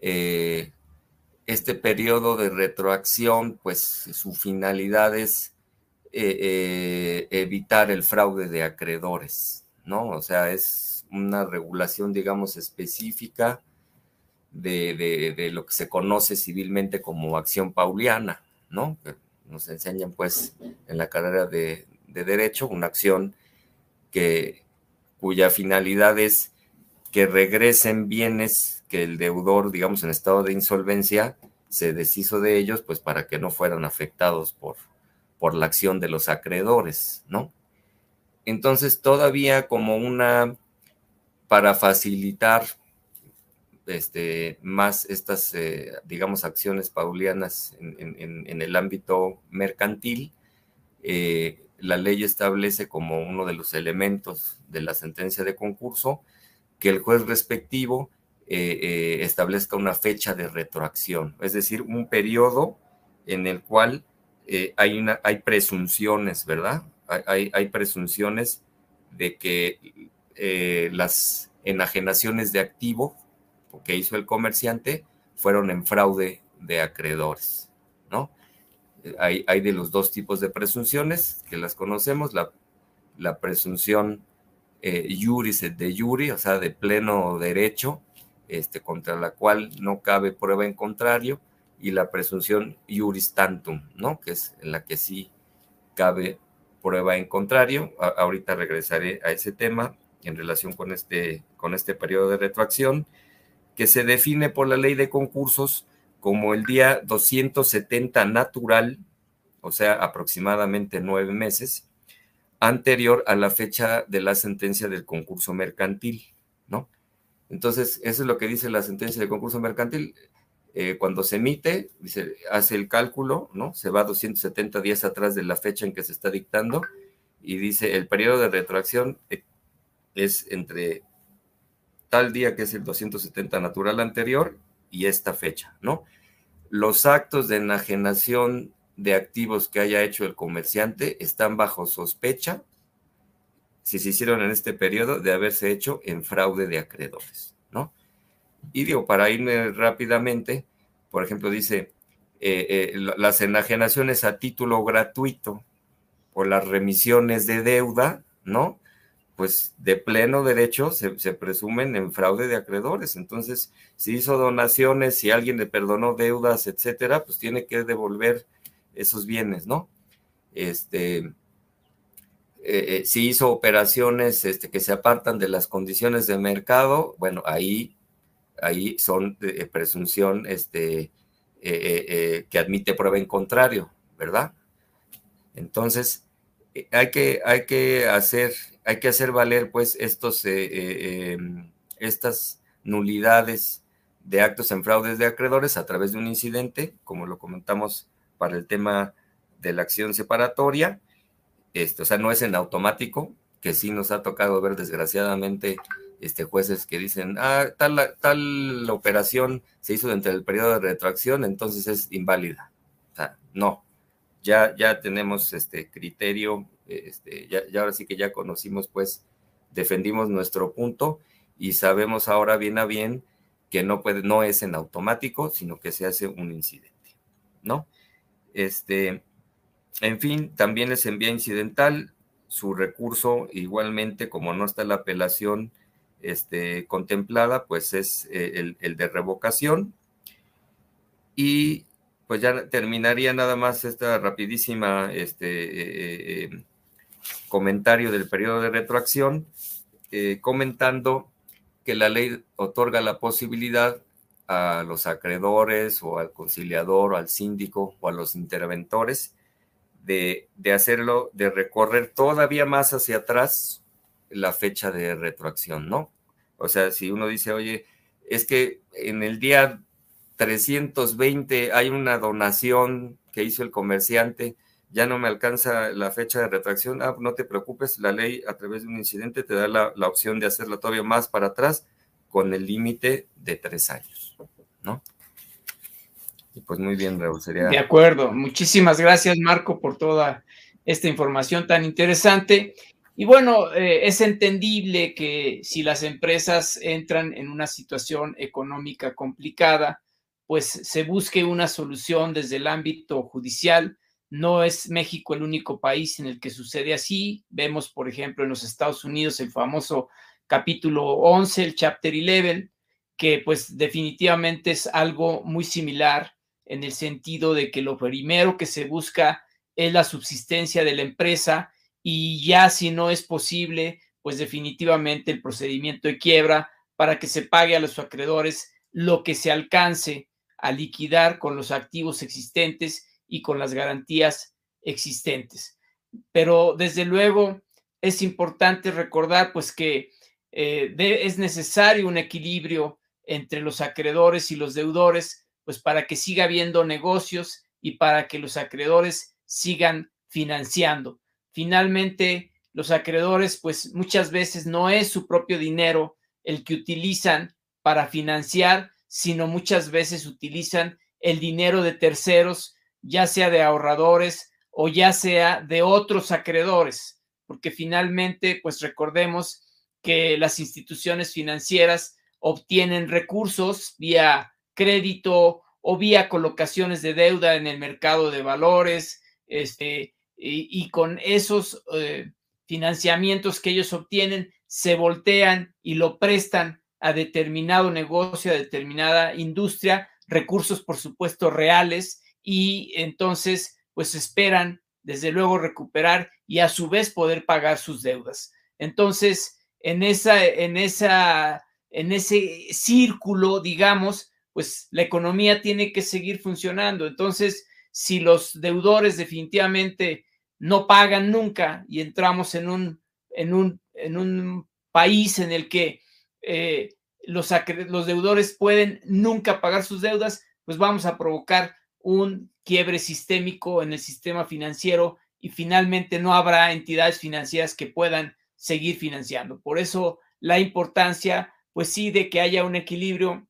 Eh, este periodo de retroacción, pues su finalidad es eh, eh, evitar el fraude de acreedores, ¿no? O sea, es una regulación, digamos, específica de, lo que se conoce civilmente como acción pauliana, ¿no? Nos enseñan, pues, en la carrera de, de Derecho, una acción que, cuya finalidad es que regresen bienes que el deudor, digamos, en estado de insolvencia, se deshizo de ellos, pues para que no fueran afectados por, por la acción de los acreedores, ¿no? Entonces, todavía como una, para facilitar este, más estas, eh, digamos, acciones paulianas en, el ámbito mercantil, eh, la ley establece como uno de los elementos de la sentencia de concurso que el juez respectivo eh, eh, establezca una fecha de retroacción, es decir, un periodo en el cual eh, hay, hay presunciones, ¿verdad? Hay, hay presunciones de que las enajenaciones de activo que hizo el comerciante fueron en fraude de acreedores, ¿no? Hay, hay de los dos tipos de presunciones que las conocemos, la, la presunción eh, juris de juri, o sea, de pleno derecho, este, contra la cual no cabe prueba en contrario, y la presunción juris tantum, ¿no? Que es en la que sí cabe prueba en contrario. ahorita regresaré a ese tema en relación con este, con este periodo de retroacción, que se define por la ley de concursos como el día 270 natural, o sea, aproximadamente nueve meses, anterior a la fecha de la sentencia del concurso mercantil, ¿no? Entonces, eso es lo que dice la sentencia del concurso mercantil. Eh, cuando se emite, dice, hace el cálculo, ¿no? Se va 270 días atrás de la fecha en que se está dictando y dice, el periodo de retroacción eh, es entre tal día que es el 270 natural anterior y esta fecha, ¿no? Los actos de enajenación de activos que haya hecho el comerciante están bajo sospecha, si se hicieron en este periodo, de haberse hecho en fraude de acreedores, ¿no? Y digo, para irme rápidamente, por ejemplo, dice, eh, eh, las enajenaciones a título gratuito o las remisiones de deuda, ¿no? Pues de pleno derecho se, se, presumen en fraude de acreedores. Entonces, si hizo donaciones, si alguien le perdonó deudas, etcétera, pues tiene que devolver esos bienes, ¿no? Este, eh, eh, si hizo operaciones este, que se apartan de las condiciones de mercado, bueno, ahí, ahí son de presunción este, eh, que admite prueba en contrario, ¿verdad? Entonces, hay que, hay que hacer, hay que hacer valer pues estos, em, estas nulidades de actos en fraudes de acreedores a través de un incidente, como lo comentamos para el tema de la acción separatoria. Este, o sea, no es en automático, que sí nos ha tocado ver desgraciadamente este, jueces que dicen, ah, tal, tal operación se hizo dentro del periodo de retroacción, entonces es inválida. O sea, no, ya, ya tenemos este criterio, este, ya, ya ahora sí que ya conocimos, pues, defendimos nuestro punto y sabemos ahora bien a bien que no, puede, no es en automático, sino que se hace un incidente, ¿no? Este, en fin, también les envía incidental su recurso, igualmente, como no está la apelación este, contemplada, pues es eh, el, de revocación. Y pues ya terminaría nada más esta rapidísima este, eh, eh, comentario del periodo de retroacción, comentando que la ley otorga la posibilidad a los acreedores o al conciliador o al síndico o a los interventores de, de hacerlo, de recorrer todavía más hacia atrás la fecha de retroacción, ¿no? O sea, si uno dice, oye, es que en el día 320 hay una donación que hizo el comerciante, ya no me alcanza la fecha de retracción, ah, no te preocupes, la ley a través de un incidente te da la, opción de hacerlo todavía más para atrás con el límite de tres años, ¿no? Y pues muy bien, Raúl, sería... De acuerdo, muchísimas gracias Marco por toda esta información tan interesante. Y bueno, eh, es entendible que si las empresas entran en una situación económica complicada, pues se busque una solución desde el ámbito judicial. No es México el único país en el que sucede así. Vemos, por ejemplo, en los Estados Unidos el famoso capítulo 11, el chapter 11, que pues definitivamente es algo muy similar en el sentido de que lo primero que se busca es la subsistencia de la empresa y ya si no es posible, pues definitivamente el procedimiento de quiebra para que se pague a los acreedores lo que se alcance a liquidar con los activos existentes y con las garantías existentes. Pero desde luego es importante recordar pues que eh, es necesario un equilibrio entre los acreedores y los deudores, pues para que siga habiendo negocios y para que los acreedores sigan financiando. Finalmente, los acreedores, pues muchas veces no es su propio dinero el que utilizan para financiar, sino muchas veces utilizan el dinero de terceros, ya sea de ahorradores o ya sea de otros acreedores, porque finalmente, pues recordemos que las instituciones financieras obtienen recursos vía crédito o vía colocaciones de deuda en el mercado de valores, este, y, con esos eh, financiamientos que ellos obtienen, se voltean y lo prestan a determinado negocio, a determinada industria, recursos por supuesto reales y entonces pues esperan desde luego recuperar y a su vez poder pagar sus deudas. Entonces, en esa en esa en ese círculo, digamos, pues la economía tiene que seguir funcionando. Entonces, si los deudores definitivamente no pagan nunca y entramos en un, en un, en un país en el que eh, los, los deudores pueden nunca pagar sus deudas, pues vamos a provocar un quiebre sistémico en el sistema financiero y finalmente no habrá entidades financieras que puedan seguir financiando. Por eso la importancia, pues sí, de que haya un equilibrio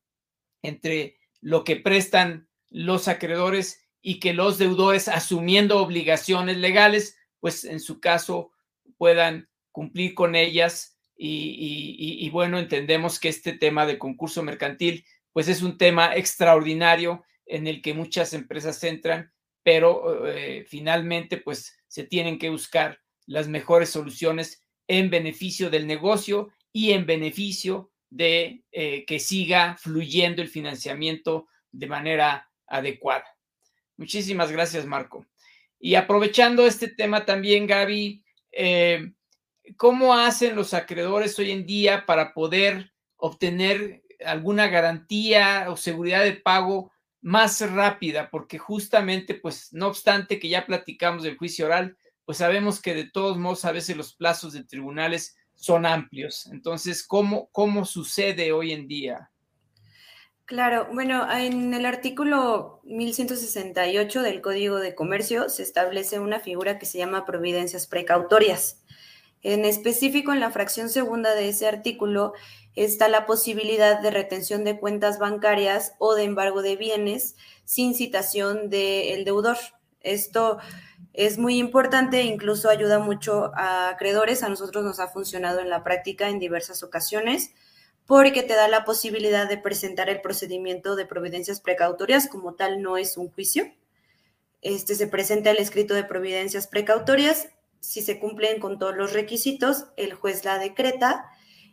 entre lo que prestan los acreedores y que los deudores asumiendo obligaciones legales, pues en su caso puedan cumplir con ellas y, bueno, entendemos que este tema de concurso mercantil, pues es un tema extraordinario en el que muchas empresas entran, pero eh, finalmente pues se tienen que buscar las mejores soluciones en beneficio del negocio y en beneficio de eh, que siga fluyendo el financiamiento de manera adecuada. Muchísimas gracias, Marco. Y aprovechando este tema también, Gaby, eh, ¿cómo hacen los acreedores hoy en día para poder obtener alguna garantía o seguridad de pago más rápida? Porque justamente, pues, no obstante que ya platicamos del juicio oral, pues sabemos que de todos modos a veces los plazos de tribunales son amplios. Entonces, ¿cómo, cómo sucede hoy en día? Claro, bueno, en el artículo 1168 del Código de Comercio se establece una figura que se llama providencias precautorias. En específico, en la fracción segunda de ese artículo está la posibilidad de retención de cuentas bancarias o de embargo de bienes sin citación del deudor. Esto es muy importante, incluso ayuda mucho a acreedores. A nosotros nos ha funcionado en la práctica en diversas ocasiones porque te da la posibilidad de presentar el procedimiento de providencias precautorias, como tal no es un juicio. Este se presenta el escrito de providencias precautorias, si se cumplen con todos los requisitos, el juez la decreta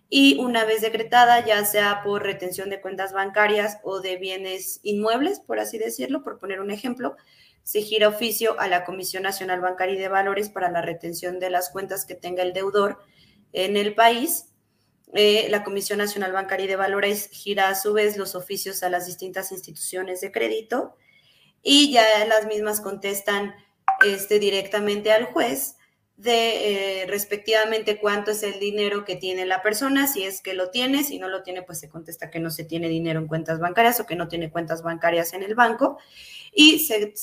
y una vez decretada, ya sea por retención de cuentas bancarias o de bienes inmuebles, por así decirlo, por poner un ejemplo, se gira oficio a la Comisión Nacional Bancaria y de Valores para la retención de las cuentas que tenga el deudor en el país. Eh, la Comisión Nacional Bancaria y de Valores gira a su vez los oficios a las distintas instituciones de crédito y ya las mismas contestan este, directamente al juez de eh, respectivamente cuánto es el dinero que tiene la persona, si es que lo tiene, si no lo tiene, pues se contesta que no se tiene dinero en cuentas bancarias o que no tiene cuentas bancarias en el banco y se,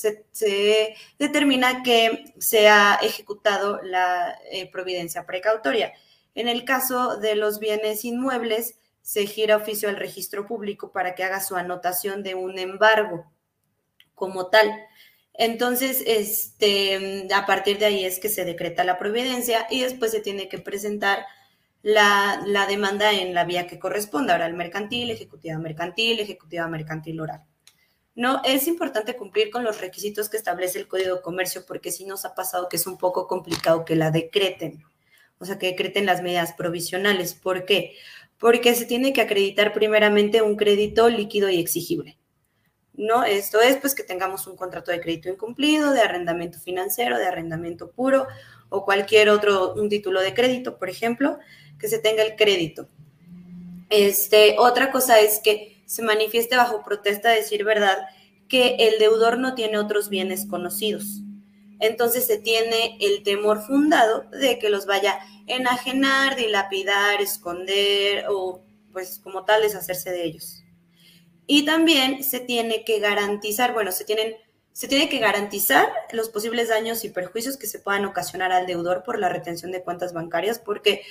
determina que se ha ejecutado la eh, providencia precautoria. En el caso de los bienes inmuebles, se gira oficio al registro público para que haga su anotación de un embargo como tal. Entonces, este, a partir de ahí es que se decreta la providencia y después se tiene que presentar la, demanda en la vía que corresponda, oral mercantil, ejecutiva mercantil, ejecutiva mercantil oral. No, es importante cumplir con los requisitos que establece el Código de Comercio porque sí nos ha pasado que es un poco complicado que la decreten, o sea, que decreten las medidas provisionales. ¿Por qué? Porque se tiene que acreditar primeramente un crédito líquido y exigible. ¿No? Esto es pues que tengamos un contrato de crédito incumplido, de arrendamiento financiero, de arrendamiento puro o cualquier otro, un título de crédito, por ejemplo, que se tenga el crédito. Este, otra cosa es que se manifieste bajo protesta decir verdad que el deudor no tiene otros bienes conocidos. Entonces se tiene el temor fundado de que los vaya a enajenar, dilapidar, esconder o pues como tal deshacerse de ellos. Y también se tiene que garantizar, bueno, se tienen se tiene que garantizar los posibles daños y perjuicios que se puedan ocasionar al deudor por la retención de cuentas bancarias, porque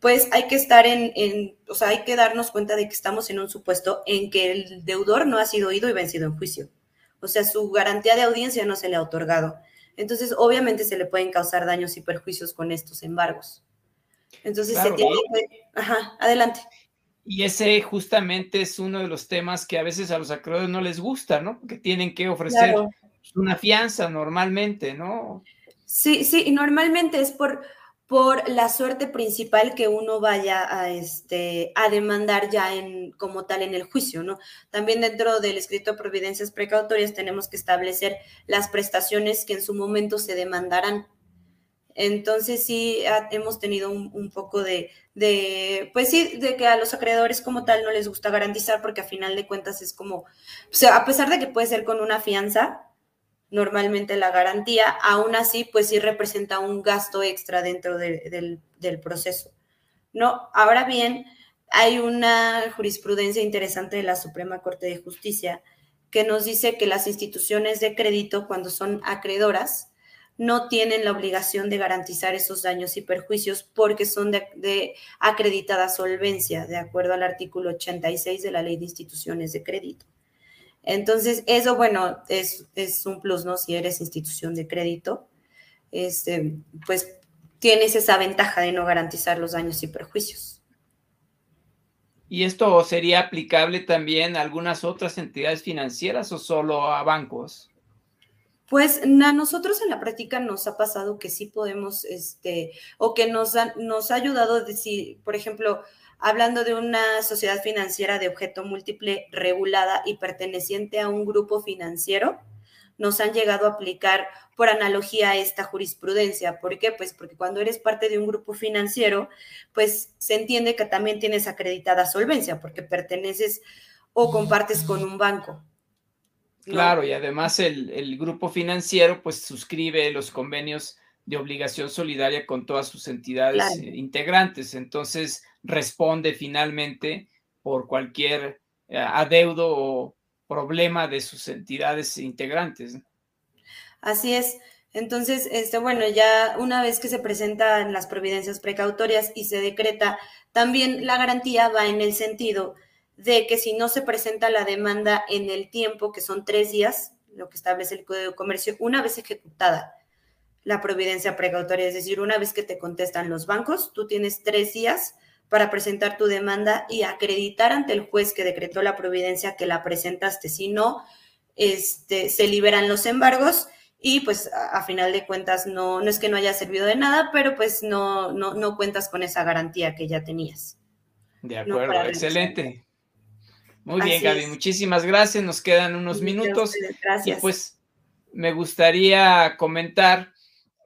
pues hay que estar en, en, o sea, hay que darnos cuenta de que estamos en un supuesto en que el deudor no ha sido oído y vencido en juicio. O sea, su garantía de audiencia no se le ha otorgado. Entonces, obviamente se le pueden causar daños y perjuicios con estos embargos. Entonces, se tiene que... Ajá, adelante. Y ese justamente es uno de los temas que a veces a los acreedores no les gusta, ¿no? Que tienen que ofrecer una fianza normalmente, ¿no? Sí, sí, y normalmente es por, por la suerte principal que uno vaya a, este, a demandar ya en, como tal en el juicio, ¿no? También dentro del escrito de providencias precautorias tenemos que establecer las prestaciones que en su momento se demandarán. Entonces sí hemos tenido un, poco de, pues sí, de que a los acreedores como tal no les gusta garantizar porque a final de cuentas es como, o sea, a pesar de que puede ser con una fianza, normalmente la garantía, aún así pues sí representa un gasto extra dentro del, del proceso. No, ahora bien, hay una jurisprudencia interesante de la Suprema Corte de Justicia que nos dice que las instituciones de crédito, cuando son acreedoras, no tienen la obligación de garantizar esos daños y perjuicios porque son de, acreditada solvencia, de acuerdo al artículo 86 de la Ley de Instituciones de Crédito. Entonces, eso, bueno, es, un plus, ¿no? Si eres institución de crédito, este, pues tienes esa ventaja de no garantizar los daños y perjuicios. ¿Y esto sería aplicable también a algunas otras entidades financieras o solo a bancos? Pues a nosotros en la práctica nos ha pasado que sí podemos, este, o que nos, nos ha ayudado, decir, por ejemplo, hablando de una sociedad financiera de objeto múltiple regulada y perteneciente a un grupo financiero, nos han llegado a aplicar por analogía esta jurisprudencia. ¿Por qué? Pues porque cuando eres parte de un grupo financiero, pues se entiende que también tienes acreditada solvencia, porque perteneces o compartes con un banco. Claro, y además el, grupo financiero pues suscribe los convenios de obligación solidaria con todas sus entidades eh, integrantes, entonces responde finalmente por cualquier eh, adeudo o problema de sus entidades integrantes. Así es. Entonces, este, bueno, ya una vez que se presentan las providencias precautorias y se decreta, también la garantía va en el sentido de que si no se presenta la demanda en el tiempo, que son tres días, lo que establece el Código de Comercio, una vez ejecutada la providencia precautoria, es decir, una vez que te contestan los bancos, tú tienes tres días para presentar tu demanda y acreditar ante el juez que decretó la providencia que la presentaste. Si no, este, se liberan los embargos y pues a, final de cuentas no, no es que no haya servido de nada, pero pues no, no, no cuentas con esa garantía que ya tenías. De acuerdo, excelente. Muy bien, Gaby, muchísimas gracias. Nos quedan unos minutos. Gracias. Y pues me gustaría comentar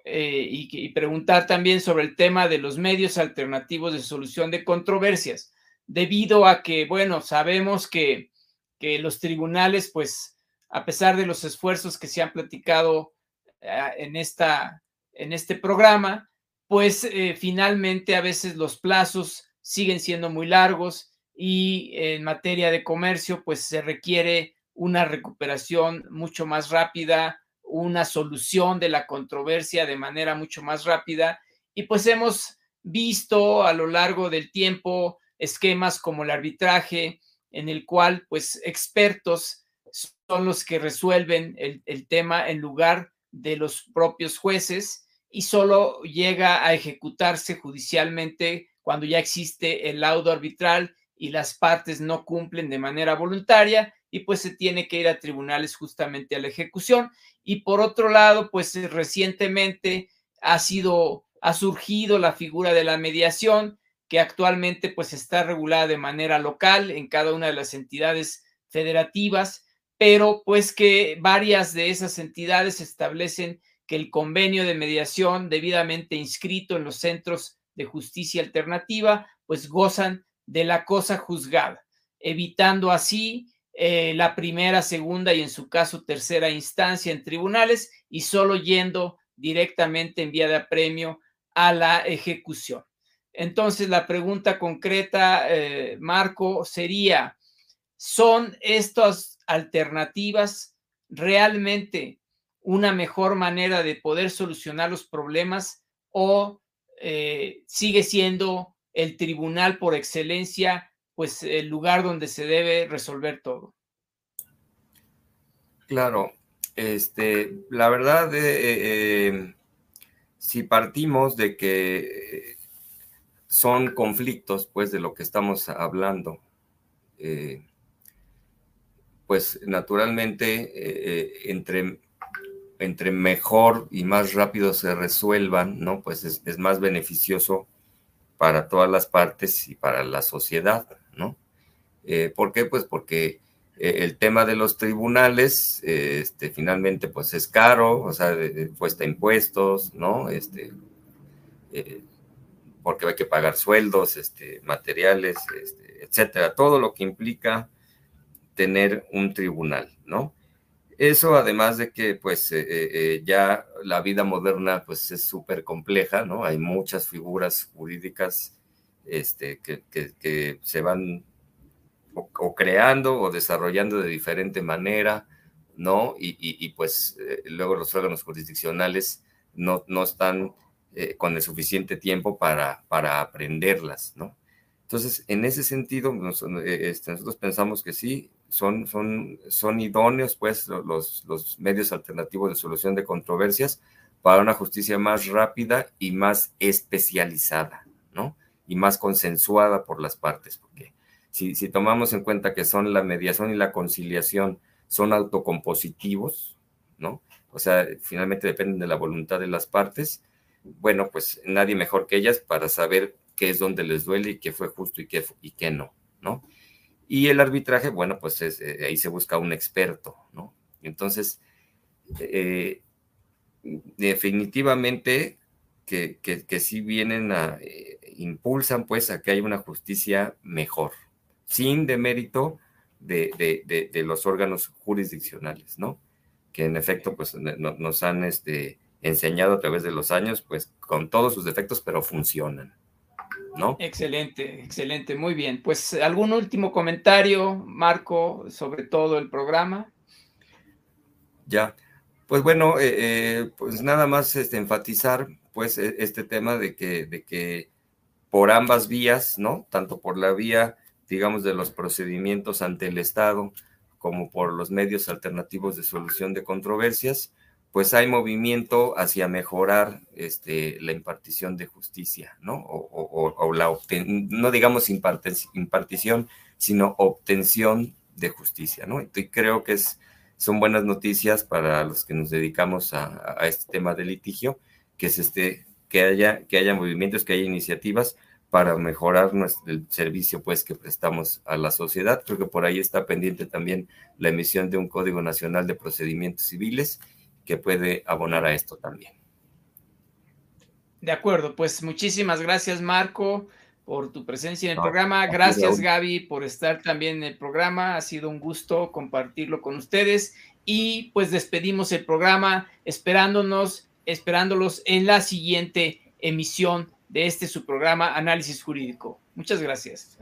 eh, y, preguntar también sobre el tema de los medios alternativos de solución de controversias, debido a que, bueno, sabemos que, que los tribunales, pues, a pesar de los esfuerzos que se han platicado eh, en, esta, en este programa, pues eh, finalmente a veces los plazos siguen siendo muy largos y en materia de comercio, pues se requiere una recuperación mucho más rápida, una solución de la controversia de manera mucho más rápida. Y pues hemos visto a lo largo del tiempo esquemas como el arbitraje, en el cual pues expertos son los que resuelven el, el tema en lugar de los propios jueces y solo llega a ejecutarse judicialmente cuando ya existe el laudo arbitral y las partes no cumplen de manera voluntaria y pues se tiene que ir a tribunales justamente a la ejecución. Y por otro lado, pues eh, recientemente ha sido, ha surgido la figura de la mediación, que actualmente pues está regulada de manera local en cada una de las entidades federativas, pero pues que varias de esas entidades establecen que el convenio de mediación debidamente inscrito en los centros de justicia alternativa, pues gozan de la cosa juzgada, evitando así eh, la primera, segunda y en su caso tercera instancia en tribunales y solo yendo directamente en vía de apremio a la ejecución. Entonces, la pregunta concreta, eh, Marco, sería, ¿son estas alternativas realmente una mejor manera de poder solucionar los problemas o eh, sigue siendo el tribunal por excelencia pues el lugar donde se debe resolver todo. Claro, este, la verdad, eh, eh, si partimos de que son conflictos, pues, de lo que estamos hablando, eh, pues, naturalmente, entre, entre mejor y más rápido se resuelvan, ¿no? Pues es más beneficioso para todas las partes y para la sociedad. ¿no? Eh, ¿Por qué? Pues porque eh, el tema de los tribunales, este, finalmente, pues es caro, o sea, cuesta impuestos, ¿no? Este, eh, porque hay que pagar sueldos, este, materiales, este, etcétera, todo lo que implica tener un tribunal, ¿no? Eso además de que pues ya la vida moderna pues es súper compleja, ¿no? Hay muchas figuras jurídicas este, que, se van o, creando o desarrollando de diferente manera, ¿no? Y, pues eh, luego los órganos jurisdiccionales no, no están eh, con el suficiente tiempo para, para aprenderlas, ¿no? Entonces, en ese sentido, eh, este, nosotros pensamos que sí, son, son, son idóneos, pues, los, los medios alternativos de solución de controversias para una justicia más rápida y más especializada, ¿no? y más consensuada por las partes, porque si, si tomamos en cuenta que son la mediación y la conciliación, son autocompositivos, ¿no? O sea, finalmente dependen de la voluntad de las partes. Bueno, pues nadie mejor que ellas para saber qué es donde les duele y qué fue justo y qué, y qué no, ¿no? Y el arbitraje, bueno, pues es, eh, ahí se busca un experto, ¿no? Entonces, eh, definitivamente que, que, sí vienen a, eh, impulsan pues a que haya una justicia mejor, sin demérito de, de, de, los órganos jurisdiccionales, ¿no? Que en efecto pues nos han este, enseñado a través de los años, pues con todos sus defectos, pero funcionan, ¿no? Excelente, excelente, muy bien. Pues algún último comentario, Marco, sobre todo el programa. Ya, pues bueno, eh, eh, pues nada más este, enfatizar pues e, este tema de que, de que por ambas vías, ¿no? Tanto por la vía, digamos, de los procedimientos ante el Estado como por los medios alternativos de solución de controversias, pues hay movimiento hacia mejorar este, la impartición de justicia, ¿no? O, la no digamos impartición, sino obtención de justicia, ¿no? Y creo que es, son buenas noticias para los que nos dedicamos a, este tema de litigio, que es este que haya, que haya movimientos, que haya iniciativas para mejorar nuestro, el servicio pues que prestamos a la sociedad. Creo que por ahí está pendiente también la emisión de un Código Nacional de Procedimientos Civiles que puede abonar a esto también. De acuerdo, pues muchísimas gracias Marco por tu presencia en el programa. Gracias Gaby por estar también en el programa. Ha sido un gusto compartirlo con ustedes y pues despedimos el programa esperándonos, esperándolos en la siguiente emisión de este su programa Análisis Jurídico. Muchas gracias.